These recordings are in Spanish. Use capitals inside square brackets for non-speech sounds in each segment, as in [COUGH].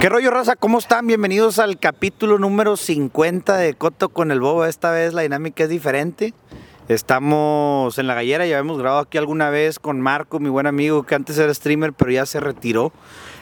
¿Qué rollo, raza? ¿Cómo están? Bienvenidos al capítulo número 50 de Coto con el Bobo. Esta vez la dinámica es diferente. Estamos en la gallera, ya hemos grabado aquí alguna vez con Marco, mi buen amigo, que antes era streamer, pero ya se retiró.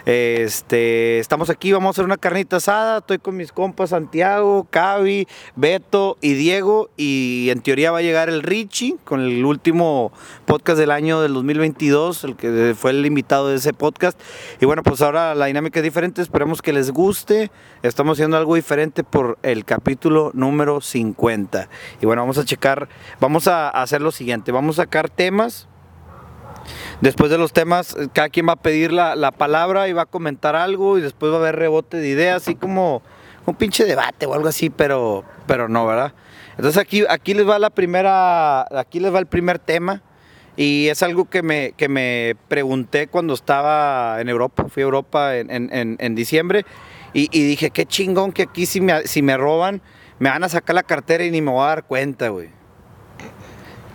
Este, estamos aquí, vamos a hacer una carnita asada. Estoy con mis compas Santiago, Cavi, Beto y Diego. Y en teoría va a llegar el Richie con el último podcast del año del 2022, el que fue el invitado de ese podcast. Y bueno, pues ahora la dinámica es diferente. Esperemos que les guste. Estamos haciendo algo diferente por el capítulo número 50. Y bueno, vamos a checar, vamos a hacer lo siguiente: vamos a sacar temas Después de los temas, cada quien va a pedir la, la, palabra y va a comentar algo y después va a haber rebote de ideas, así como un pinche debate o algo así, pero, pero no, ¿verdad? Entonces aquí, aquí les va la primera, aquí les va el primer tema y es algo que me, que me pregunté cuando estaba en Europa, fui a Europa en, en, en diciembre y, y, dije, qué chingón que aquí si me, si me roban, me van a sacar la cartera y ni me voy a dar cuenta, güey.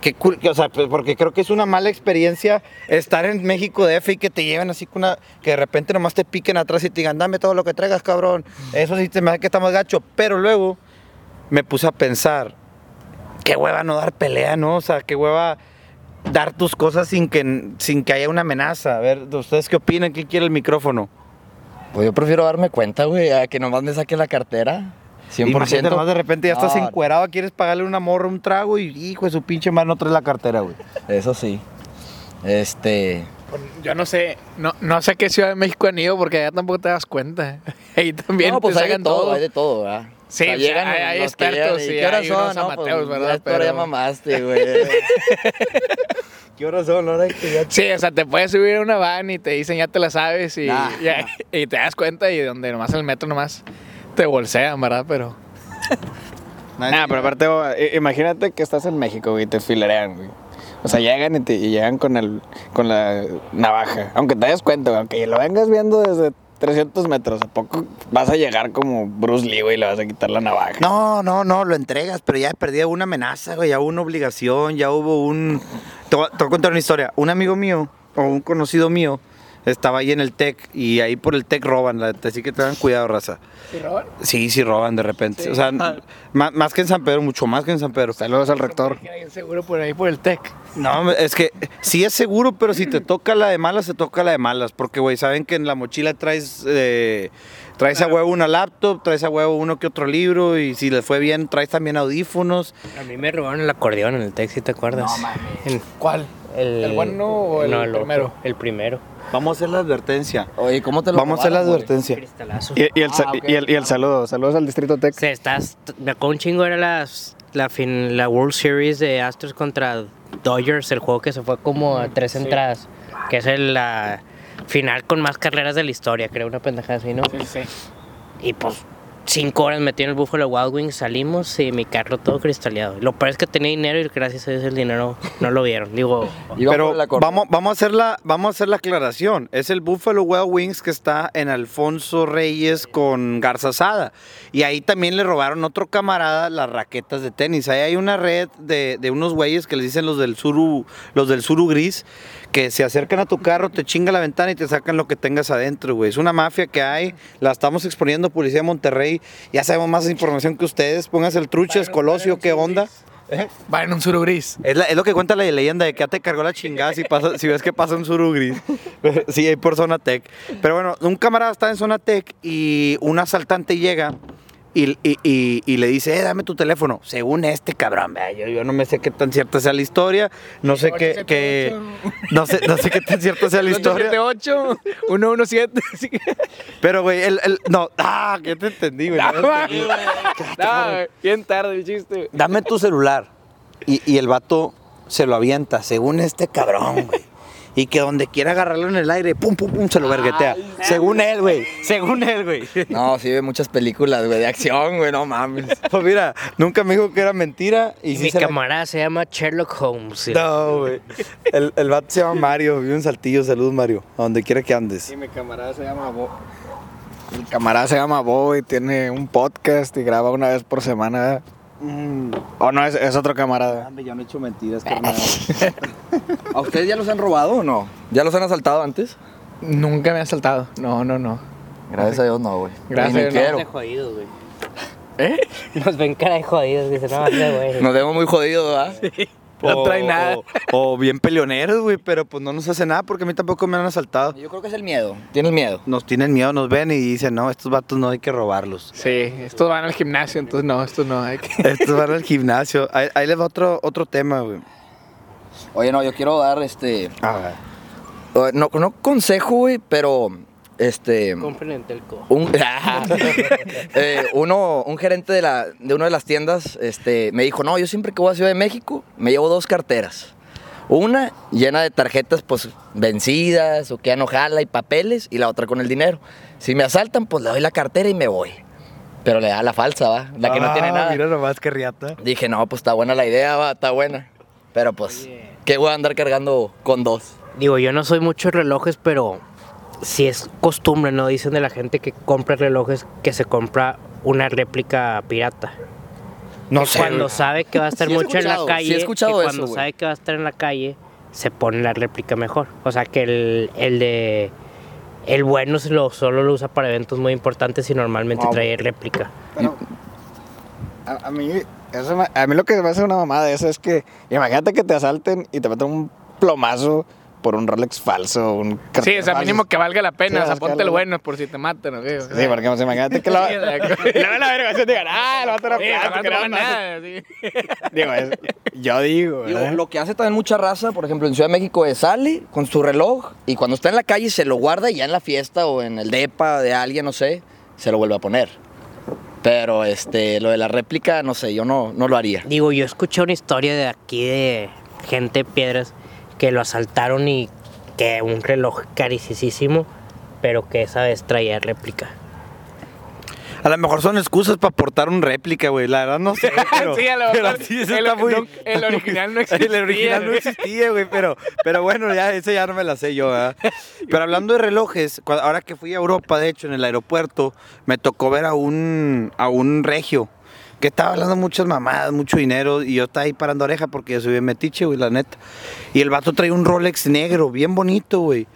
Qué cool, o sea, pues, porque creo que es una mala experiencia estar en México de F y que te lleven así con una, que de repente nomás te piquen atrás y te digan, dame todo lo que traigas, cabrón. Eso sí te me hace que está más gacho. Pero luego me puse a pensar, qué hueva no dar pelea, ¿no? O sea, qué hueva dar tus cosas sin que, sin que haya una amenaza. A ver, ¿ustedes qué opinan? ¿Quién quiere el micrófono? Pues yo prefiero darme cuenta, güey, a que nomás me saquen la cartera. 100%. Imagínate, nomás de repente ya estás encuerado, quieres pagarle una morra un trago y hijo de su pinche madre no traes la cartera, güey. Eso sí. Este. Yo no sé, no, no sé qué Ciudad de México han ido porque allá tampoco te das cuenta. [LAUGHS] Ahí también no, pues te hay de todo, hay de todo, ¿verdad? Sí, O sea, llegan hay, hay los que expertos, llegan y sí, ¿Qué horas son? No, amateos, pues, ¿verdad? hora ya Pero- mamaste, [LAUGHS] güey. [LAUGHS] ¿Qué horas son? Hora que ya... Sí, o sea, te puedes subir a una van y te dicen ya te la sabes y, Nah, y, y te das cuenta y donde nomás en el metro nomás te bolsean, ¿verdad? Pero [LAUGHS] Nah, pero aparte, imagínate que estás en México, güey, y te filerean, güey. O sea, llegan y, te, y llegan con, el, con la navaja. Aunque te des cuenta, güey, aunque lo vengas viendo desde 300 metros, ¿a poco vas a llegar como Bruce Lee, güey, y le vas a quitar la navaja? No, no, no, lo entregas, pero ya perdí una amenaza, güey, ya hubo una obligación, ya hubo un... Te voy, a- te voy a contar una historia. Un amigo mío, o un conocido mío, estaba ahí en el TEC y ahí por el TEC roban, la así que tengan cuidado, raza. ¿Sí roban? Sí, sí roban de repente. Sí. O sea, más, más que en San Pedro, mucho más que en San Pedro. Saludos al rector. Seguro por ahí por el TEC. No, es que sí es seguro, pero si te toca la de malas, te toca la de malas. Porque, güey, saben que en la mochila traes, eh, traes a huevo una laptop, traes a huevo uno que otro libro y si les fue bien, traes también audífonos. A mí me robaron el acordeón en el ¿sí te acuerdas? En- ¿Cuál? El, ¿El bueno o el primero? el primero. Vamos a hacer la advertencia. Oye, ¿cómo te lo Vamos a hacer la advertencia. Y, y el, Ah, y, el, y el saludo, saludos al Distrito Tech. Se estás, me acuerdo un chingo era las, la, fin, la World Series de Astros contra Dodgers, el juego que se fue como a tres entradas, que es el, la final con más carreras de la historia, creo, una pendejada así, ¿no? Sí, sí. Y pues cinco horas metí en el Buffalo Wild Wings, salimos y mi carro todo cristaleado. Lo peor es que tenía dinero y gracias a Dios el dinero no lo vieron. Digo, [LAUGHS] Pero vamos, vamos, a hacer la, vamos a hacer la aclaración. Es el Buffalo Wild Wings que está en Alfonso Reyes con Garza Sada. Y ahí también le robaron a otro camarada las raquetas de tenis. Ahí hay una red de, de unos güeyes que les dicen los del suru, los del suru gris, que se acercan a tu carro, te chinga la ventana y te sacan lo que tengas adentro, güey. Es una mafia que hay, la estamos exponiendo Policía de Monterrey. Ya sabemos más información que ustedes. Pónganse el truches, Colosio, ¿qué onda? Va en un suru gris. Es, la- es lo que cuenta la leyenda de que ya te cargó la chingada si, pasa, si ves que pasa un suru gris. [LAUGHS] sí, hay por zona tech. Pero bueno, un camarada está en zona tech y un asaltante llega y, y- y- y le dice, eh, dame tu teléfono. Según este cabrón, yo, yo no me sé qué tan cierta sea la historia, no sé qué, qué- no sé, no sé qué tan cierta sea la historia. 878 117. así que- Pero güey, el, el- no, ah, que te entendí, güey. [LAUGHS] no te entendí. No, bien tarde el chiste. dame tu celular. Y, y el vato se lo avienta, según este cabrón, güey. Y que donde quiera agarrarlo en el aire, pum, pum, pum, se lo verguetea. Según él, güey. Según él, güey. No, sí ve muchas películas, güey, de acción, güey, no mames. [LAUGHS] Pues mira, nunca me dijo que era mentira. Y y sí mi se la- camarada se llama Sherlock Holmes. No, güey. El, el vato se llama Mario, vive en Saltillo. Saludos, Mario. A donde quiera que andes. Y mi camarada se llama Bo. Mi camarada se llama Bo y tiene un podcast y graba una vez por semana. O no, es, es otro camarada. ya me he hecho mentiras, carnal. [LAUGHS] ¿A ustedes ya los han robado o no? ¿Ya los han asaltado antes? Nunca me ha saltado. No, no, no. Gracias a Dios no, güey. Gracias a Dios, quiero. de jodidos, güey. ¿Eh? Nos ven cara de jodidos, dicen, no, ese güey. Nos vemos muy jodidos, ¿verdad? No O- trae nada. O, o bien peleoneros, güey, pero pues no nos hace nada porque a mí tampoco me han asaltado. Yo creo que es el miedo. Tienes miedo. Nos tienen miedo, nos ven y dicen, no, estos vatos no hay que robarlos. Sí, estos van al gimnasio, entonces no, estos no. Hay que... [LAUGHS] Estos van al gimnasio. Ahí, ahí les va otro, otro tema, güey. Oye, no, yo quiero dar este. Ah, No, no consejo, güey, pero. Este. Compren en Telco. Un, [LAUGHS] eh, uno, un gerente de, la, de una de las tiendas este, me dijo, no, yo siempre que voy a Ciudad de México me llevo dos carteras. Una llena de tarjetas pues vencidas o que ya no jala y papeles y la otra con el dinero. Si me asaltan pues le doy la cartera y me voy. Pero le da la falsa, va, la que no tiene Ah, nada. Mira nomás que riata. Dije, no, pues está buena la idea, va, está buena. Pero pues, ¿qué voy a andar cargando con dos? Digo, yo no soy mucho de relojes, pero si es costumbre, ¿no? Dicen de la gente que compra relojes que se compra una réplica pirata. No sé. Cuando sabe que va a estar [LAUGHS] Sí mucho en la calle, sí he escuchado que eso, cuando sabe que va a estar en la calle, se pone la réplica mejor. O sea que el, el de el bueno se lo, solo lo usa para eventos muy importantes y normalmente trae réplica. A, a mí, eso me- a mí lo que me hace una mamada de eso es que imagínate que te asalten y te meten un plomazo por un Rolex falso, un Sí, o sea, mínimo que valga la Sí, pena. o sea, ponte el bueno por si te matan, ¿o qué? O sea, Sí, porque imagínate que lo... Sí, y o sea, [LAUGHS] luego la digan, ah, el vato era Sí, plástico, no te era roban plástico". nada, sí. Digo, es- yo digo, lo que hace también mucha raza, por ejemplo, en Ciudad de México, es sale con su reloj y cuando está en la calle se lo guarda y ya en la fiesta o en el depa de alguien, no sé, se lo vuelve a poner. Pero este, lo de la réplica, no sé, yo no, no lo haría. Digo, yo escuché una historia de aquí de gente de piedras que lo asaltaron y que un reloj carísimo, pero que esa vez traía réplica. A lo mejor son excusas para portar un réplica, güey. La verdad no sé, [LAUGHS] pero, Sí, a lo mejor sí, el- está muy- no- el original no [LAUGHS] El original no existía. existía, güey, pero, pero bueno, ya eso ya no me la sé yo, ¿verdad? [LAUGHS] Pero hablando de relojes, ahora que fui a Europa, de hecho, en el aeropuerto, me tocó ver a un, a un regio que estaba hablando muchas mamadas, mucho dinero, y yo estaba ahí parando oreja porque yo soy bien metiche, güey, la neta. Y el vato traía un Rolex negro, bien bonito, güey.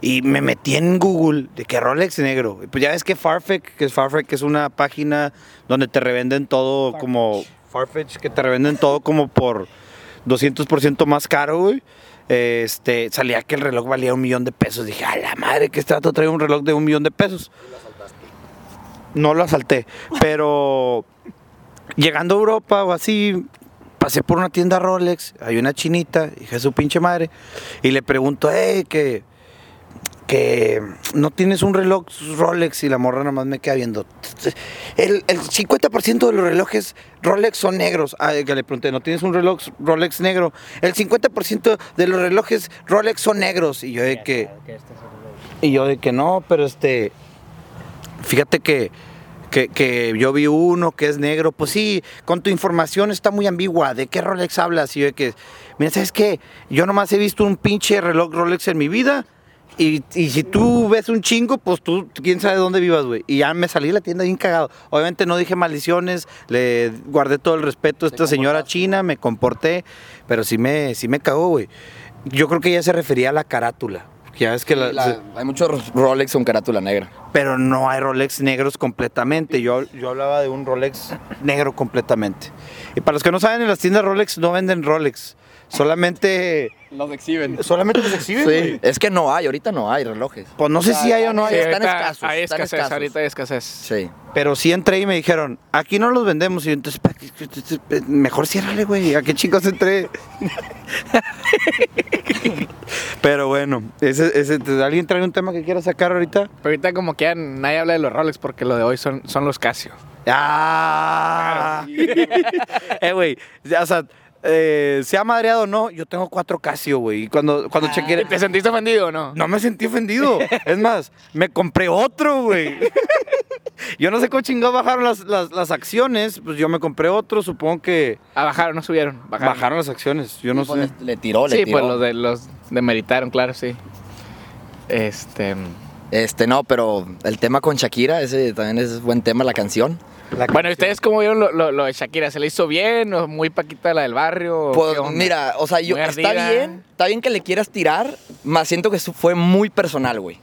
Y me metí en Google de que Rolex negro. Y Pues ya ves que Farfetch, que es Farfetch, que es una página donde te revenden todo como Farfetch, que te revenden todo como por 200% más caro, güey. Este, salía que el reloj valía un millón de pesos. Dije, a la madre, que este vato trae un reloj de un millón de pesos. No lo asalté, pero llegando a Europa o así, pasé por una tienda Rolex, hay una chinita, hija de su pinche madre, y le pregunto, hey, que, que no tienes un reloj Rolex y la morra nada más me queda viendo. El, el 50% de los relojes Rolex son negros. Ah, que le pregunté, ¿no tienes un reloj Rolex negro? El 50% de los relojes Rolex son negros. Y yo de que... Y yo de que no, pero este... Fíjate que, que, que yo vi uno que es negro. Pues sí, con tu información está muy ambigua. ¿De qué Rolex hablas? Y yo de que, mira, ¿sabes qué? Yo nomás he visto un pinche reloj Rolex en mi vida. Y, y si tú ves un chingo, pues tú, quién sabe dónde vivas, güey. Y ya me salí de la tienda bien cagado. Obviamente no dije maldiciones, le guardé todo el respeto a esta señora china, me comporté, pero sí me, sí me cagó, güey. Yo creo que ella se refería a la carátula. Ya ves que la- La- se- hay muchos Rolex con carátula negra. pero no hay Rolex negros completamente. Yo, yo hablaba de un Rolex negro completamente. Y para los que no saben, en las tiendas Rolex no venden Rolex. Solamente, Los exhiben. solamente los exhiben, Sí, es que no hay, ahorita no hay relojes. Pues no sé si hay o no Sí, hay, están ahorita escasos, Hay están escasez, escasos. ahorita hay escasez. Sí. pero sí entré y me dijeron, aquí no los vendemos. Y yo, entonces, mejor ciérrale, güey. ¿A qué chicos entré? [LAUGHS] pero bueno, ese, ese, ¿alguien trae un tema que quiera sacar ahorita? Pero ahorita como que ya nadie habla de los Rolex porque lo de hoy son, son los Casio. ¡Ah! [LAUGHS] eh, güey, o sea, eh, sea madreado o no, yo tengo cuatro Casio, güey. Y cuando, cuando chequeé... ¿Y ¿Te sentiste ofendido o no? No me sentí ofendido. Es más, me compré otro, güey. [LAUGHS] Yo no sé cómo chingado bajaron las, las, las acciones. Pues yo me compré otro, supongo que Ah, bajaron, no subieron. Bajaron. bajaron las acciones. Yo no Sí, pues, sé. Le, le tiró, le Sí, tiró. pues los de los demeritaron, claro, sí. Este. Este, no, pero el tema con Shakira, ese también es buen tema, la canción. La Bueno. ¿ustedes cómo vieron lo, lo- lo de Shakira? ¿Se le hizo bien o muy paquita la del barrio? Pues mira, o sea, yo, Muy está ardida. bien, está bien que le quieras tirar, más siento que fue muy personal, güey.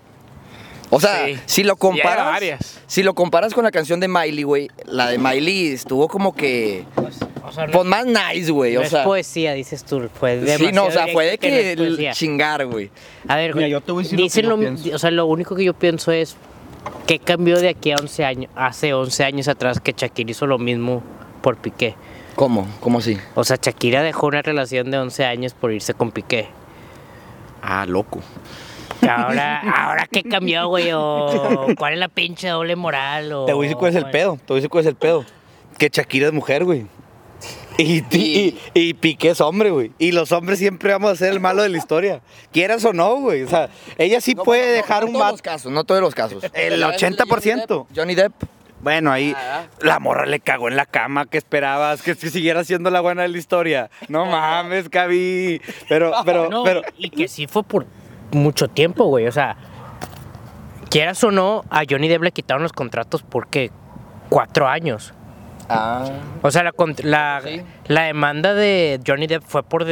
O sea, Sí. si lo comparas. varias. Si lo comparas con la canción de Miley, güey. La de Miley estuvo como que. O sea, no, Pues más nice, güey. no O es sea. poesía, dices tú. Fue Sí, no, o sea, fue de no que es poesía. chingar, güey. A ver, Mira, güey, yo te voy a decir lo que lo, pienso. o sea, lo único que yo pienso es ¿qué cambió de aquí a 11 años, hace 11 años atrás que Shakira hizo lo mismo por Piqué? ¿Cómo? ¿Cómo así? O sea, Shakira dejó una relación de 11 años por irse con Piqué. Ah, loco. Ahora, ahora qué cambió, güey, o cuál es la pinche doble moral, o Te voy a decir cuál es el pedo. Te voy a decir cuál es el pedo. Que Shakira es mujer, güey. Y, y, y Piqué es hombre, güey. Y los hombres siempre vamos a ser el malo de la historia. Quieras o no, güey. O sea, ella sí No, puede no, dejar no un todos vato. los casos, no todos los casos. [LAUGHS] El Ya ves de 80%. Johnny Depp. Bueno, ahí la morra le cagó en la cama. ¿Qué esperabas? Que siguiera siendo la buena de la historia. No [LAUGHS] mames, Cabi. Pero, pero, No, pero. y que sí fue por mucho tiempo, güey. O sea, quieras o no, a Johnny Depp le quitaron los contratos porque cuatro años. Ah. O sea, la, la, Sí. la demanda de Johnny Depp fue por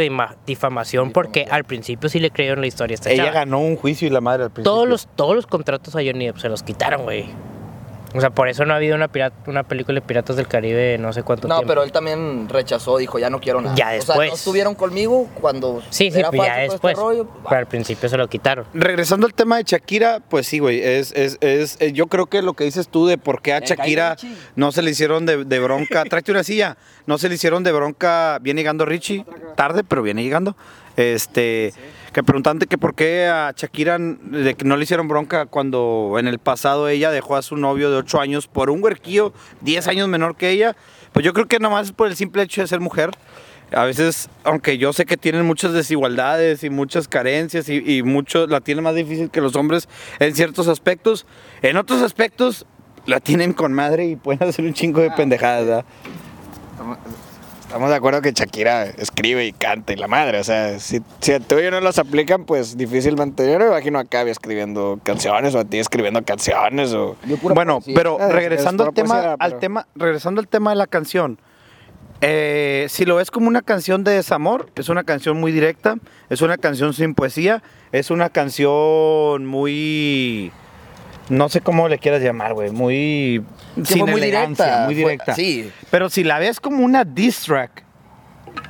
difamación porque al principio sí le creyeron la historia. a Esta Ella chava. ganó un juicio y la madre al principio. todos los, todos los contratos a Johnny Depp se los quitaron, güey. O sea, por eso no ha habido una, pirata, una película de Piratas del Caribe en no sé cuánto No, tiempo. pero él también rechazó, dijo, ya no quiero nada. Ya O sea, después. no estuvieron conmigo cuando Sí, sí, era pues ya este después. rollo. Pero al principio se lo quitaron. Regresando al tema de Shakira, pues sí, güey, es, es, es, eh, yo creo que lo que dices tú de por qué a Shakira no se le hicieron de, de bronca, [LAUGHS] tráete una silla, no se le hicieron de bronca, viene llegando Richie, tarde, pero viene llegando, este, que preguntante que por qué a Shakira de que no le hicieron bronca cuando en el pasado ella dejó a su novio de 8 años por un huerquillo 10 años menor que ella, pues yo creo que nomás es por el simple hecho de ser mujer. A veces, aunque yo sé que tienen muchas desigualdades y muchas carencias y, y mucho, la tienen más difícil que los hombres en ciertos aspectos, en otros aspectos la tienen con madre y pueden hacer un chingo de pendejadas, ¿verdad? Estamos de acuerdo que Shakira escribe y canta y la madre. O sea, si, si a tú y yo no los aplican, pues difícilmente. Yo no me imagino a Cavi escribiendo canciones o a ti escribiendo canciones o. Bueno, pero Ah, es- regresando es al tema, poesía, al pero- tema, regresando al tema de la canción, eh, si lo ves como una canción de desamor, es una canción muy directa, es una canción sin poesía, es una canción muy, no sé cómo le quieras llamar, güey, muy Que sin fue muy directa, muy fue- directa. sí. Pero si la ves como una diss track,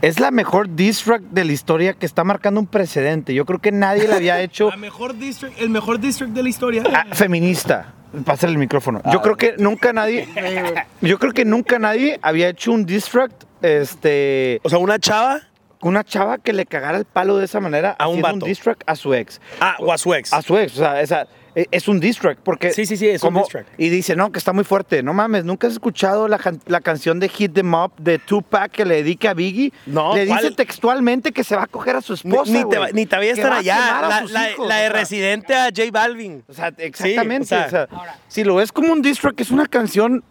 es la mejor diss track de la historia que está marcando un precedente. Yo creo que nadie le había [LAUGHS] hecho La mejor district, el mejor district de la historia. Ah, feminista. Pásale el micrófono. Yo creo que nunca nadie. [LAUGHS] Yo creo que nunca nadie había hecho un diss track, este. O sea, una chava Una chava que le cagara el palo de esa manera A un vato. diss track a su ex. ah, o a su ex. A su ex. O sea, esa, es un diss track. Porque. Sí, sí, sí, es un diss track. Y dice, no, que está muy fuerte. No mames, ¿nunca has escuchado la, la canción de Hit Them Up de Tupac que le dedica a Biggie? No, Le dice textualmente que se va a coger a su Ni, esposa. ni te, güey. va- ni te voy a estar allá. a La, sus la- hijos, la o de sea. Residente a J Balvin. O sea, exactamente. Sí, o sea- o sea, si lo ves como un diss track, es una canción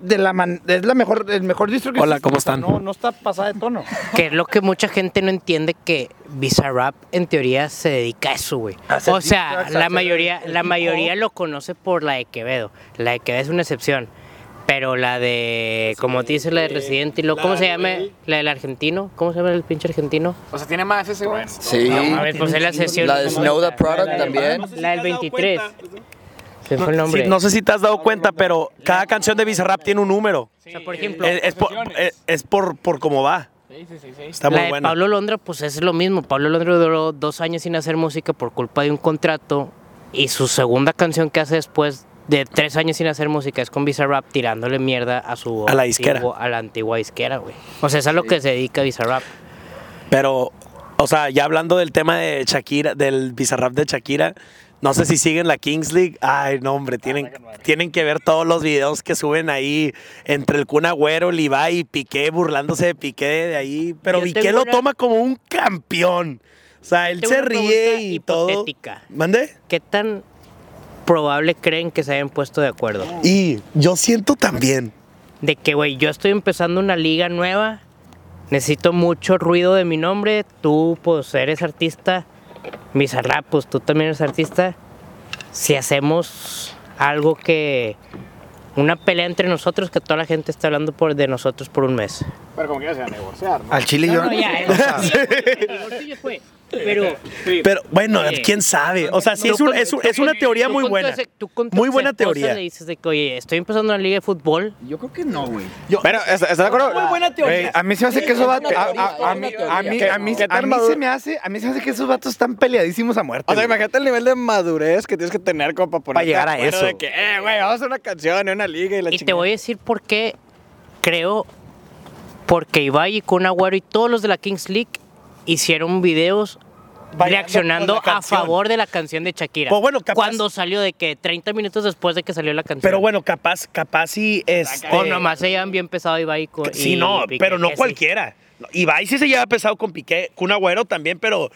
de la man- es la mejor, el mejor track que Hola, existe. ¿cómo O sea, están? No, no está pasada de tono. [LAUGHS] Que es lo que mucha gente no entiende que Bizarrap en teoría se dedica a eso, güey. O sea, la mayoría, el la mayoría lo conoce por la de Quevedo. La de Quevedo es una excepción. Pero la de, como te dice, la de Residente y luego, ¿cómo se llama? La del argentino. ¿Cómo se llama el pinche argentino? O sea, tiene más ese güey. Sí. A ver, pues es la sesión. La de Snow the Product también. La del 23. Se fue el nombre. Sí, no sé si te has dado cuenta, pero cada canción de Bizarrap tiene un número. O sea, por ejemplo, Es, es por, es, por, por cómo va. Está la muy de buena. Pablo Londra, pues es lo mismo. Pablo Londra duró dos años sin hacer música por culpa de un contrato. Y su segunda canción que hace después de tres años sin hacer música es con Bizarrap tirándole mierda a su A la disquera. antiguo- a la antigua disquera, güey. O sea, es a lo que se dedica Bizarrap. Pero, o sea, ya hablando del tema de Shakira, del Bizarrap de Shakira, no sé si siguen la Kings League. Ay, no, hombre, tienen, tienen que ver todos los videos que suben ahí entre el Kun Agüero, Levi y Piqué burlándose de Piqué de ahí. Pero Yo Piqué lo una- toma como un campeón. O sea, él Tengo se una ríe y todo. hipotética. ¿Mande? ¿Qué tan probable creen que se hayan puesto de acuerdo? Y yo siento también. De que, güey, yo estoy empezando una liga nueva, necesito mucho ruido de mi nombre, tú pues eres artista, Bizarrap, pues tú también eres artista. Si hacemos algo que... Una pelea entre nosotros que toda la gente está hablando por, de nosotros por un mes. Pero como quieras se va a negociar, ¿no? Al chile yo. No, no, ya, el ya fue. [LAUGHS] Pero, Pero bueno, Oye, quién sabe. O sea, sí es, un- con- es, un- tú es una teoría muy buena. ese- Muy buena teoría. Le dices de que, oye, estoy empezando una liga de fútbol. Yo creo que no, güey. Pero, ¿estás de acuerdo? Muy buena teoría. a mí se me hace que esos vatos. A, mí, se me hace, a mí se me hace que esos vatos están peleadísimos a muerte. O sea, imagínate el nivel de madurez que tienes que tener como para, ponerte llegar a eso. De que, eh, güey, vamos a hacer una canción, una liga y la Y te voy a decir por qué creo. Porque Ibai y Kun Agüero y todos los de la Kings League hicieron videos Bailando reaccionando con a favor de la canción de Shakira. Pues bueno, capaz- Cuando salió de que 30 minutos después de que salió la canción. Pero bueno, capaz, capaz sí este, O nomás se llevan bien pesado Ibai y Kun. Sí, y no, Piqué, pero no que sí. cualquiera. Ibai sí se lleva pesado con Piqué, con Agüero también, pero.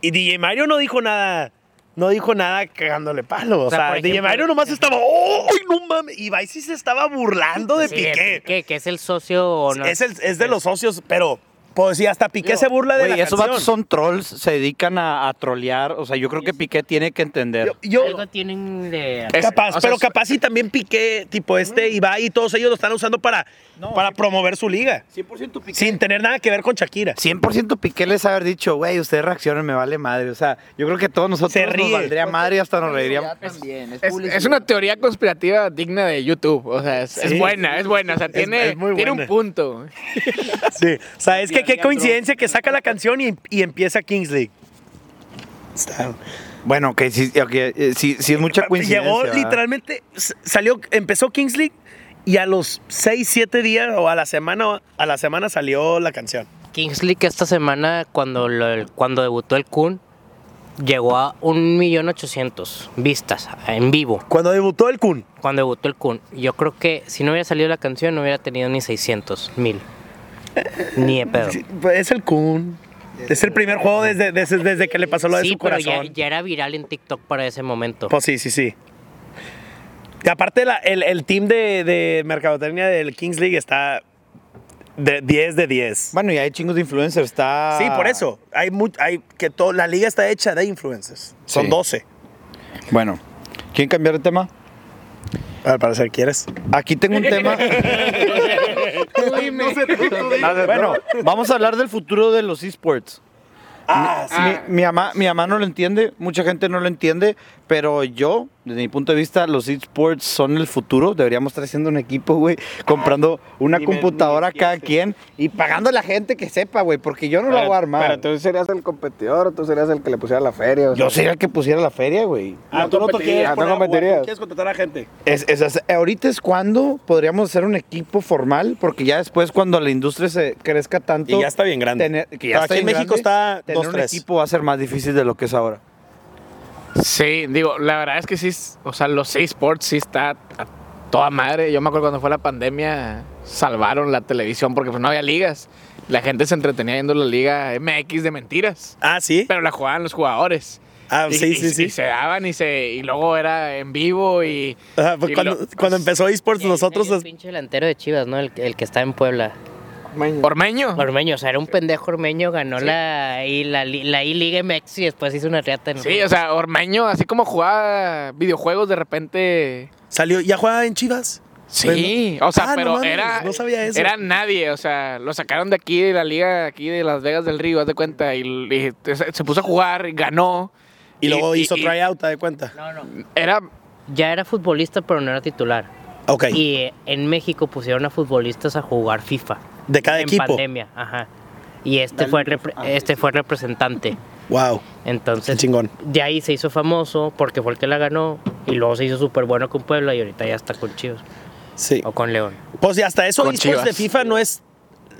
Y DJ Mario no dijo nada. No dijo nada cagándole palo. O, O sea, sea, por DJ ejemplo- Mario nomás estaba. ¡Ay, no mames! Ibai sí se estaba burlando de Sí, Piqué. Piqué, que es el socio. o no. Es, el- es de los socios, pero. Pues sí, hasta Piqué se burla de Güey, la esos canción. vatos son trolls, se dedican a, a trolear. O sea, yo creo que Piqué tiene que entender. Yo, Algo tienen de. Es- capaz, o sea, pero capaz y también Piqué, tipo este, Ibai y todos ellos lo están usando para, para promover su liga. 100% Piqué. Sin tener nada que ver con Shakira. 100% Piqué les haber dicho, güey, ustedes reaccionen, me vale madre. O sea, yo creo que todos nosotros Se nos valdría madre y hasta nos reiríamos. También, es, Es, una teoría conspirativa digna de YouTube. O sea, es, Sí. buena, es buena. O sea, tiene, tiene un punto. Sí. O sea, es que qué coincidencia que saca la canción y, y empieza Kings League. Está- Bueno, ok, sí, ok, eh, sí, sí es mucha [LAUGHS] coincidencia. Llegó ¿verdad? literalmente, salió, empezó Kings League y a los 6, 7 días o a la semana, a la semana salió la canción. Kings League esta semana, cuando, lo- cuando debutó el Kun, llegó a 1.800.000 vistas en vivo. Cuando debutó el Kun. Cuando debutó el Kun. Yo creo que si no hubiera salido la canción, no hubiera tenido ni 600.000. Ni de pedo. Pues es el Kun. Es el primer juego desde, desde, desde que le pasó lo de Sí, su pero ya, corazón. ya era viral en TikTok para ese momento. Pues sí, sí, sí. Y aparte la- el, el team de, de mercadotecnia del Kings League está de 10 de 10. Bueno, y hay chingos de influencers, está... Sí, por eso. Hay, mu- hay que todo, la liga está hecha de influencers. Son Sí. 12. Bueno, ¿quieren cambiar de tema? Al parecer quieres. Aquí tengo un tema. [LAUGHS] [LAUGHS] bueno, vamos a hablar del futuro de los esports. Ah, Mi, mi mamá, mi mamá no lo entiende, mucha gente no lo entiende, pero yo, desde mi punto de vista, los esports son el futuro. Deberíamos estar haciendo un equipo, güey, comprando una computadora cada quien y pagando a la gente que sepa, güey, porque yo no la voy a armar. Pero tú serías el competidor tú serías el que le pusiera la feria. o sea. Yo sería el que pusiera la feria, güey. Ah, tú no te quieres, Ah, ¿no quieres contratar a gente. Es, es- es- ahorita es cuando podríamos hacer un equipo formal, porque ya después cuando la industria se crezca tanto... Y ya está bien grande. tener- que Pero ya aquí está en bien México grande, está tener un 2-3. equipo va a ser más difícil de lo que es ahora. Sí, digo, la verdad es que sí, o sea, los esports sí está a toda madre. Yo me acuerdo cuando fue la pandemia, salvaron la televisión porque pues no había ligas. La gente se entretenía viendo la liga MX de mentiras, Ah, sí. pero la jugaban los jugadores. Ah, Y- sí, y- sí, y sí. se daban y se y luego era en vivo y, Ajá, pues y cuando, lo- cuando empezó eSports, nosotros. salió El pinche delantero de Chivas, ¿no? El, el que está en Puebla. Ormeño. Ormeño, o sea, era un pendejo Ormeño, ganó la, y la, la I-Liga MX y después hizo una riata en Sí, o sea, Ormeño, así como jugaba videojuegos, de repente. Salió, ¿ya juega en Chivas? Sí, o sea, Ah, no pero mames, era. no sabía eso. Era nadie, o sea, lo sacaron de aquí, de la liga aquí de Las Vegas del Río, haz de cuenta, y, y se, puso a jugar, ganó. Y luego y- hizo y- tryout, ¿te das cuenta? No, no. Era. Ya era futbolista, pero no era titular. Ok. Y en México pusieron a futbolistas a jugar FIFA. De cada en equipo. pandemia, ajá. Y este fue, repre- este fue representante. Wow. Entonces, chingón. de ahí se hizo famoso porque fue el que la ganó. Y luego se hizo súper bueno con Puebla y ahorita ya está con Chivas Sí. o con León. Pues y hasta eso, eSports de. FIFA no es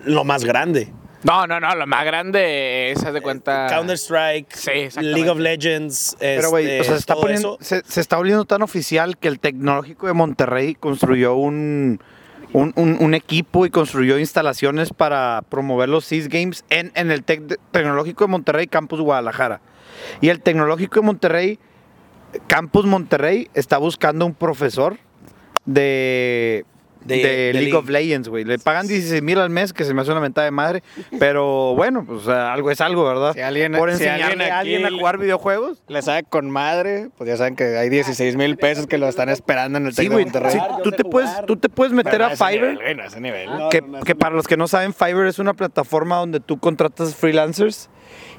lo más grande. No, no, no, lo más grande es, haz de cuenta. Counter-Strike, Sí, exactamente. League of Legends. Pero, güey, este, o sea, se está, poniendo, eso. se, se está volviendo tan oficial que el Tecnológico de Monterrey construyó un, un, equipo y construyó instalaciones para promover los SEAS Games en, el Tec- Tecnológico de Monterrey, Campus Guadalajara. Y el Tecnológico de Monterrey, Campus Monterrey, está buscando un profesor de, De- de, de League, League. of Legends, güey. Le pagan 16 mil al mes, que se me hace una mentada de madre. Pero bueno, pues algo es algo, ¿verdad? Si alguien- Por si enseñarle alguien a alguien a jugar videojuegos. Le sabe con madre, pues ya saben que hay 16 mil pesos que lo están esperando en el Sí, güey. Monterrey. sí, tú, te puedes, tú te puedes meter a Fiverr. nivel, güey, no ese nivel. que, que para los que no saben, Fiverr es una plataforma donde tú contratas freelancers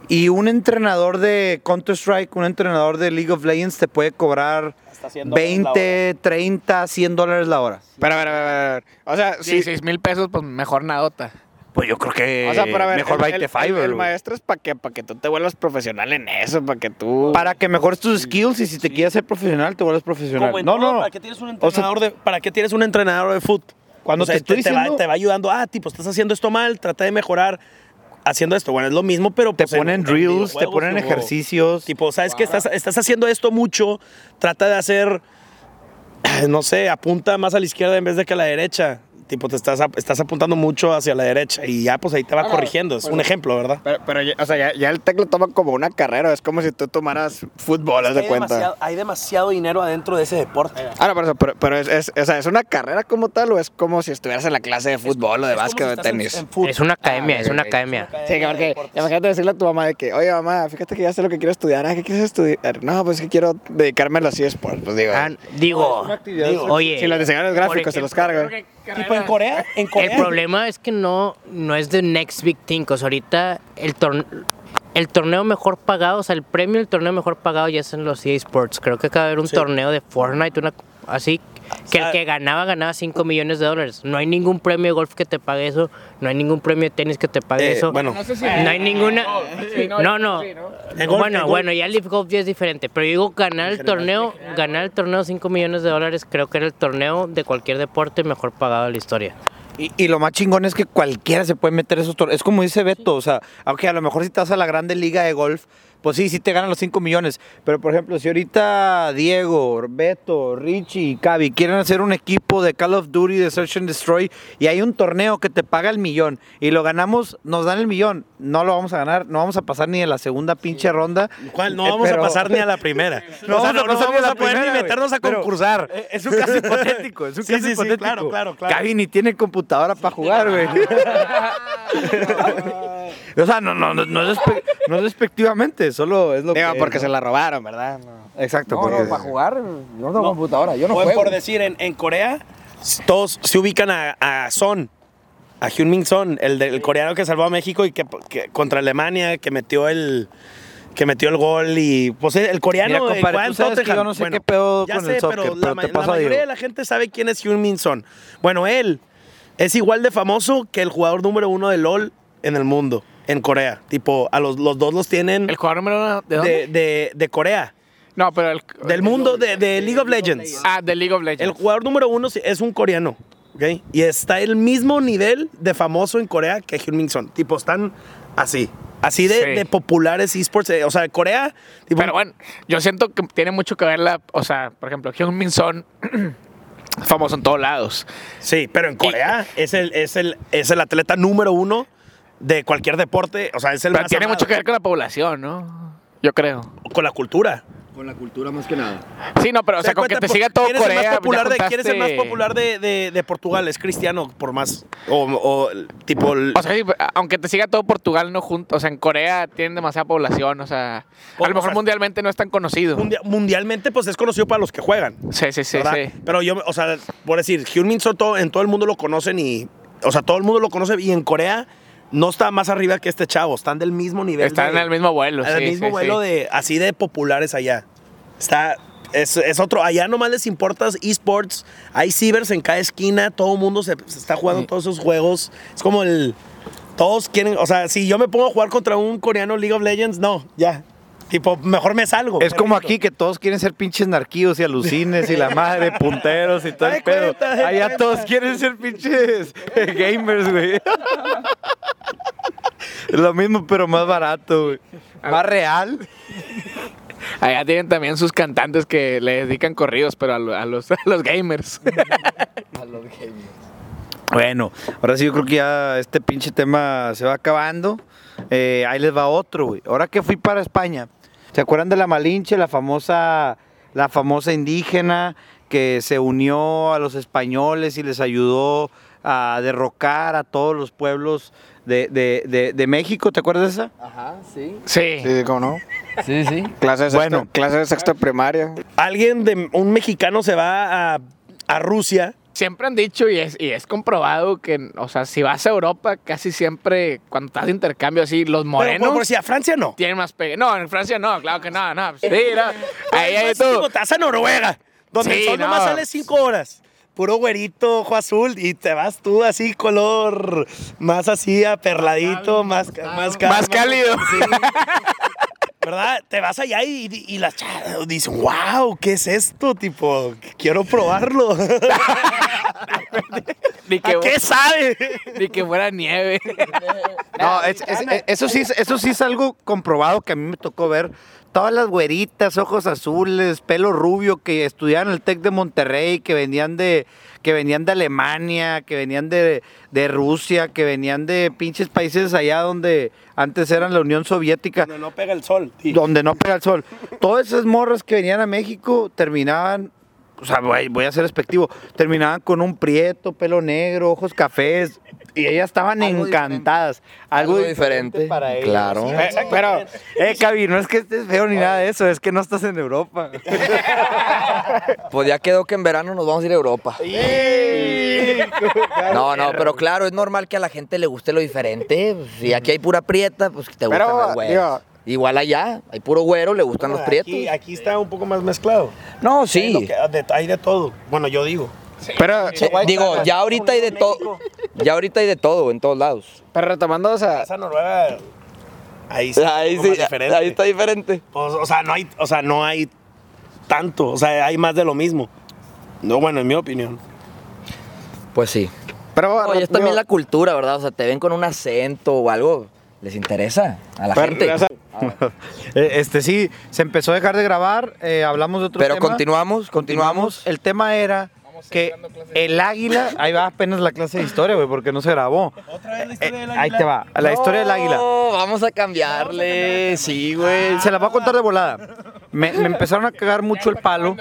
Y un entrenador de Counter-Strike, un entrenador de League of Legends te puede cobrar Hasta 100 dólares la 20, 30, 100 dólares la hora. Pero a ver, a ver, a ver. O sea, sí. 16 mil pesos, pues mejor nadota. Pues yo creo que O sea, pero a ver, mejor el, el- Fiverr, el- maestro es para que, para que tú te vuelvas profesional en eso, para que tú... Para que mejores tus skills y si te quieres ser profesional, te vuelves profesional. Como en No, todo, no, ¿Para qué tienes un O sea, entrenador de, ¿para qué tienes un entrenador de fútbol? Cuando te estoy te, va, diciendo- te va ayudando, ah, tipo, estás haciendo esto mal, trata de mejorar haciendo esto. Bueno, es lo mismo, pero te pues, en- ponen en drills, te ponen tipo- ejercicios. Tipo, ¿sabes que estás, estás haciendo esto mucho? Trata de hacer, [CLEARS THROAT] no sé, apunta más a la izquierda en vez de que a la derecha. Tipo, te estás, estás apuntando mucho hacia la derecha y ya, pues ahí te va corrigiendo. Es un ejemplo, ¿verdad? Pero, pero o sea, ya, ya el tech lo toma como una carrera, es como si tú tomaras fútbol, haz de hay, cuenta. demasiado, hay demasiado dinero adentro de ese deporte. Ah, no, pero, pero, pero es, es, o sea, ¿es una carrera como tal o es como si estuvieras en la clase de fútbol o de Es básquet o de en- tenis? en fútbol. Es una academia, Ah, es una academia. Sí, que porque imagínate decirle a tu mamá de que, oye mamá, fíjate que ya sé lo que quiero estudiar, ah, ¿qué quieres estudiar? No, pues es que quiero dedicarme a los eSports, pues digo. Ah, digo, oye, si los diseñadores gráficos se los cargan. Tipo en Corea, en el problema es que no, no es the next big thing. O sea, ahorita el, torne- el torneo mejor pagado, o sea, el premio del torneo mejor pagado ya es en los EA Sports. Creo que acaba de haber un Sí. torneo de Fortnite, una, así, que el sea- que ganaba, ganaba 5 millones de dólares. No hay ningún premio de golf que te pague eso, no hay ningún premio de tenis que te pague Eh, eso. bueno, No sé si. No hay ninguna. Sí, no, No, no. sí, ¿no? En golf- bueno, bueno, ya el Leaf Golf ya es diferente. Pero yo digo, ganar el torneo, ganar el torneo 5 millones de dólares, creo que era el torneo de cualquier deporte mejor pagado de la historia. Y, y lo más chingón es que cualquiera se puede meter esos torneos. Es como dice Beto, o sea, aunque a lo mejor si te vas a la grande liga de golf, pues sí, sí te ganan los 5 millones. Pero por ejemplo, si ahorita Diego, Beto, Richie y Cavi quieren hacer un equipo de Call of Duty, de Search and Destroy, y hay un torneo que te paga el millón, y lo ganamos, nos dan el millón, no lo vamos a ganar, no vamos a pasar ni de la segunda pinche ronda. ¿Cuál? No Eh, vamos pero- a pasar ni a la [LAUGHS] primera. No O sea, vamos a poder primera, ni meternos a concursar. Eh, Es un caso [LAUGHS] hipotético, es un Sí, caso sí, sí, hipotético. claro, claro, claro. Cavi ni tiene computadora para jugar, güey. [LAUGHS] o sea, no, no, no, no, es despe- no es despectivamente, solo es lo Digo, que... porque ¿no? se la robaron, ¿verdad? No. Exacto, No, porque... no, para jugar, yo no tengo computadora, yo no O juego. por decir, en, en Corea, todos se ubican a, a Son, a Hyun-Min Son, el, del coreano que salvó a México y que, que contra Alemania, que metió el que metió el gol y pues el coreano Mira, compadre, tú sabes que Tottenham. yo no sé qué pedo ya con sé, el soccer, pero, pero la, te mayoría de la gente sabe quién es Hyun-Min Son. Bueno, él es igual de famoso que el jugador número uno de LOL en el mundo, en Corea. Tipo, a los, los dos los tienen El jugador número uno. ¿De dónde? de, de, de Corea, no, pero el. del mundo de, de League of Legends. Ah, de League of Legends. El jugador número uno es un coreano, ¿ok? Y está el mismo nivel de famoso en Corea que Hyun-Min Son. Tipo, están así. Así de, Sí. de populares esports. eh, O sea, Corea... tipo, Pero bueno, yo siento que tiene mucho que ver la. O sea, por ejemplo, Hyun Son. [CLEARS THROAT] famoso en todos lados. Sí, pero en Corea es, el, es, el, es el atleta número uno de cualquier deporte. O sea, es el Pero más tiene amado. mucho que ver con la población, ¿no? Yo creo. Con la cultura. Con la cultura más que nada. Sí, no, pero o ¿Se sea, con que te siga todo ¿Quién es el Corea. más popular de, ¿Quién es el más popular de, de- de Portugal? Es cristiano, por más. O, o, tipo... el- O sea, sí, aunque te siga todo Portugal, no junto. O sea, en Corea tienen demasiada población. O sea, a lo mejor sea, mundialmente no es tan conocido. mundia- mundialmente, pues es conocido para los que juegan. Sí, sí, sí, sí. Pero yo, o sea, por decir, Hyun-Min Soto en todo el mundo lo conocen y, o sea, todo el mundo lo conoce y en Corea no está más arriba que este chavo, están del mismo nivel. Están de- en el mismo vuelo. en el mismo sí, vuelo sí. de, así de populares allá. Está, es, es otro, allá nomás les importa esports, hay cibers en cada esquina, todo el mundo se, se está jugando todos esos juegos, es como el, todos quieren, o sea, si yo me pongo a jugar contra un coreano League of Legends, no, ya. Tipo, mejor me salgo. Es como aquí que todos quieren ser pinches narquillos y alucines y la madre, [LAUGHS] punteros y todo el pedo. Allá todos quieren ser pinches gamers, güey. Es lo mismo, pero más barato, güey. Más real. Allá tienen también sus cantantes que le dedican corridos, pero a, lo- a los, [LAUGHS] a los gamers. Bueno, ahora sí yo creo que ya este pinche tema se va acabando. Eh, ahí les va otro, güey. Ahora que fui para España, ¿se acuerdan de la Malinche, la famosa, la famosa indígena que se unió a los españoles y les ayudó a derrocar a todos los pueblos de, de- de- de México? ¿Te acuerdas de esa? Ajá, sí. Sí. Sí, ¿cómo no? Sí, sí. Clase de sexto, Bueno. clase de sexto primaria. alguien de un mexicano se va a, a Rusia siempre han dicho y es, y es comprobado que, o sea, si vas a Europa, casi siempre cuando estás de intercambio así, los Pero, morenos por, por si a Francia no. tienen más pegue. No, en Francia no, claro que no, no. Sí, no. [LAUGHS] Ahí hay Pues, te vas a Noruega, donde Sí, el sol nomás no. sale cinco horas. Puro güerito, ojo azul, y te vas tú así, color más así, aperladito, más, más, cal- Más cálido. Sí. [LAUGHS] ¿Verdad? Te vas allá y, y- y las chavas dicen, wow, ¿qué es esto? Tipo, quiero probarlo. Ni [LAUGHS] que, ¿A qué sabe? ni que fuera nieve. No, es- es- es- eso, sí, es- eso sí es algo comprobado que a mí me tocó ver. Todas las güeritas, ojos azules, pelo rubio que estudiaban el TEC de Monterrey, que venían de, que venían de Alemania, que venían de, de Rusia, que venían de pinches países allá donde antes eran la Unión Soviética, Donde no pega el sol. sí. donde no pega el sol. Todas esas morras que venían a México terminaban, o sea, voy, voy a ser respectivo, terminaban con un prieto, pelo negro, ojos cafés, y ellas estaban Algo encantadas. Algo, Algo diferente, diferente, para ellas. claro. Sí, Eh, pero, eh, Cavi, no es que estés feo ni nada de eso, es que no estás en Europa. [LAUGHS] Pues ya quedó que en verano nos vamos a ir a Europa. No, no, pero claro, es normal que a la gente le guste lo diferente. Si aquí hay pura prieta, pues te gustan Pero, los güeros. digo- Igual allá, hay puro güero, le gustan los prietos. Aquí, aquí está un poco más mezclado. No, sí. que- de, hay de todo. Bueno, yo digo. Pero, Sí, Digo, ya ahorita hay de todo. Ya ahorita hay de todo en todos lados. pero retomando, o sea, Esa Noruega, ahí sí, Ahí sí, diferente. ahí está diferente. Pues, o sea, no hay, o sea, no hay tanto, o sea, hay más de lo mismo. No, bueno, en mi opinión. Pues sí. pero Oye, es también la cultura, ¿verdad? O sea, te ven con un acento o algo, les interesa a la pero, gente. o sea, [LAUGHS] Eh, Este sí, se empezó a dejar de grabar, eh, hablamos de otro Pero tema. continuamos, Continuamos. continuamos. El tema era que el águila, ahí va apenas la clase de historia, güey, porque no se grabó. ¿Otra vez la historia del Ahí águila? te va, la historia del águila. No, vamos a cambiarle. Sí, güey. Se la voy a contar de volada. Me, me empezaron a cagar mucho el palo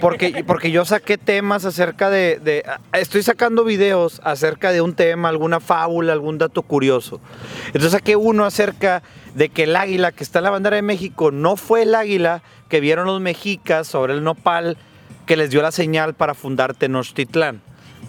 porque, porque yo saqué temas acerca de, de- Estoy sacando videos acerca de un tema, alguna fábula, algún dato curioso. Entonces saqué uno acerca de que el águila que está en la bandera de México no fue el águila que vieron los mexicas sobre el nopal que les dio la señal para fundar Tenochtitlán.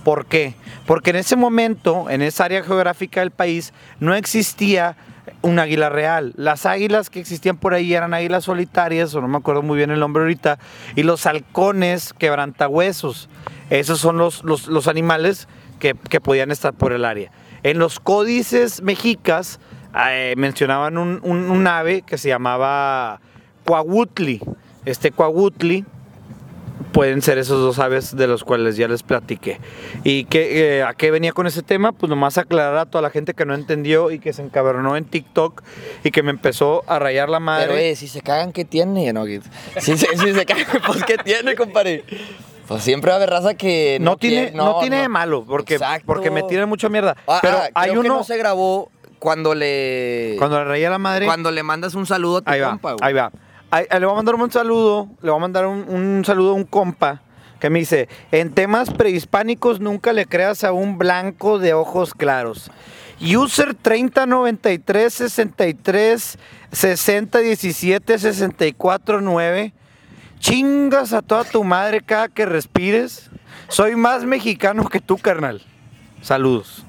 ¿Por qué? Porque en ese momento, en esa área geográfica del país, no existía un águila real. Las águilas que existían por ahí eran águilas solitarias, o no me acuerdo muy bien el nombre ahorita, y los halcones quebrantahuesos. Esos son los, animales que, podían estar por el área. En los códices mexicas eh, mencionaban un, ave que se llamaba Coahuutli. Este Coahuutli pueden ser esos dos aves de los cuales ya les platiqué. ¿Y qué, eh, a qué venía con ese tema? Pues nomás aclarar a toda la gente que no entendió y que se encabronó en TikTok y que me empezó a rayar la madre. Pero, eh, si se cagan, ¿qué tiene? No, que- si, se- si se cagan, [LAUGHS] pues, ¿qué tiene, compadre? Pues siempre va a haber raza que no, tiene, quiere- no, tiene de malo, porque, Exacto. porque me tiene mucha mierda. Ah, Pero ah, hay creo que uno, no se grabó cuando le... cuando le rayé la madre, cuando le mandas un saludo a tu ahí va, compa, güey. ahí va. Le voy a mandar un saludo, le voy a mandar un, un saludo a un compa que me dice, en temas prehispánicos nunca le creas a un blanco de ojos claros. User 3093 63 60 17 64 9. Chingas a toda tu madre cada que respires. Soy más mexicano que tú, carnal. Saludos.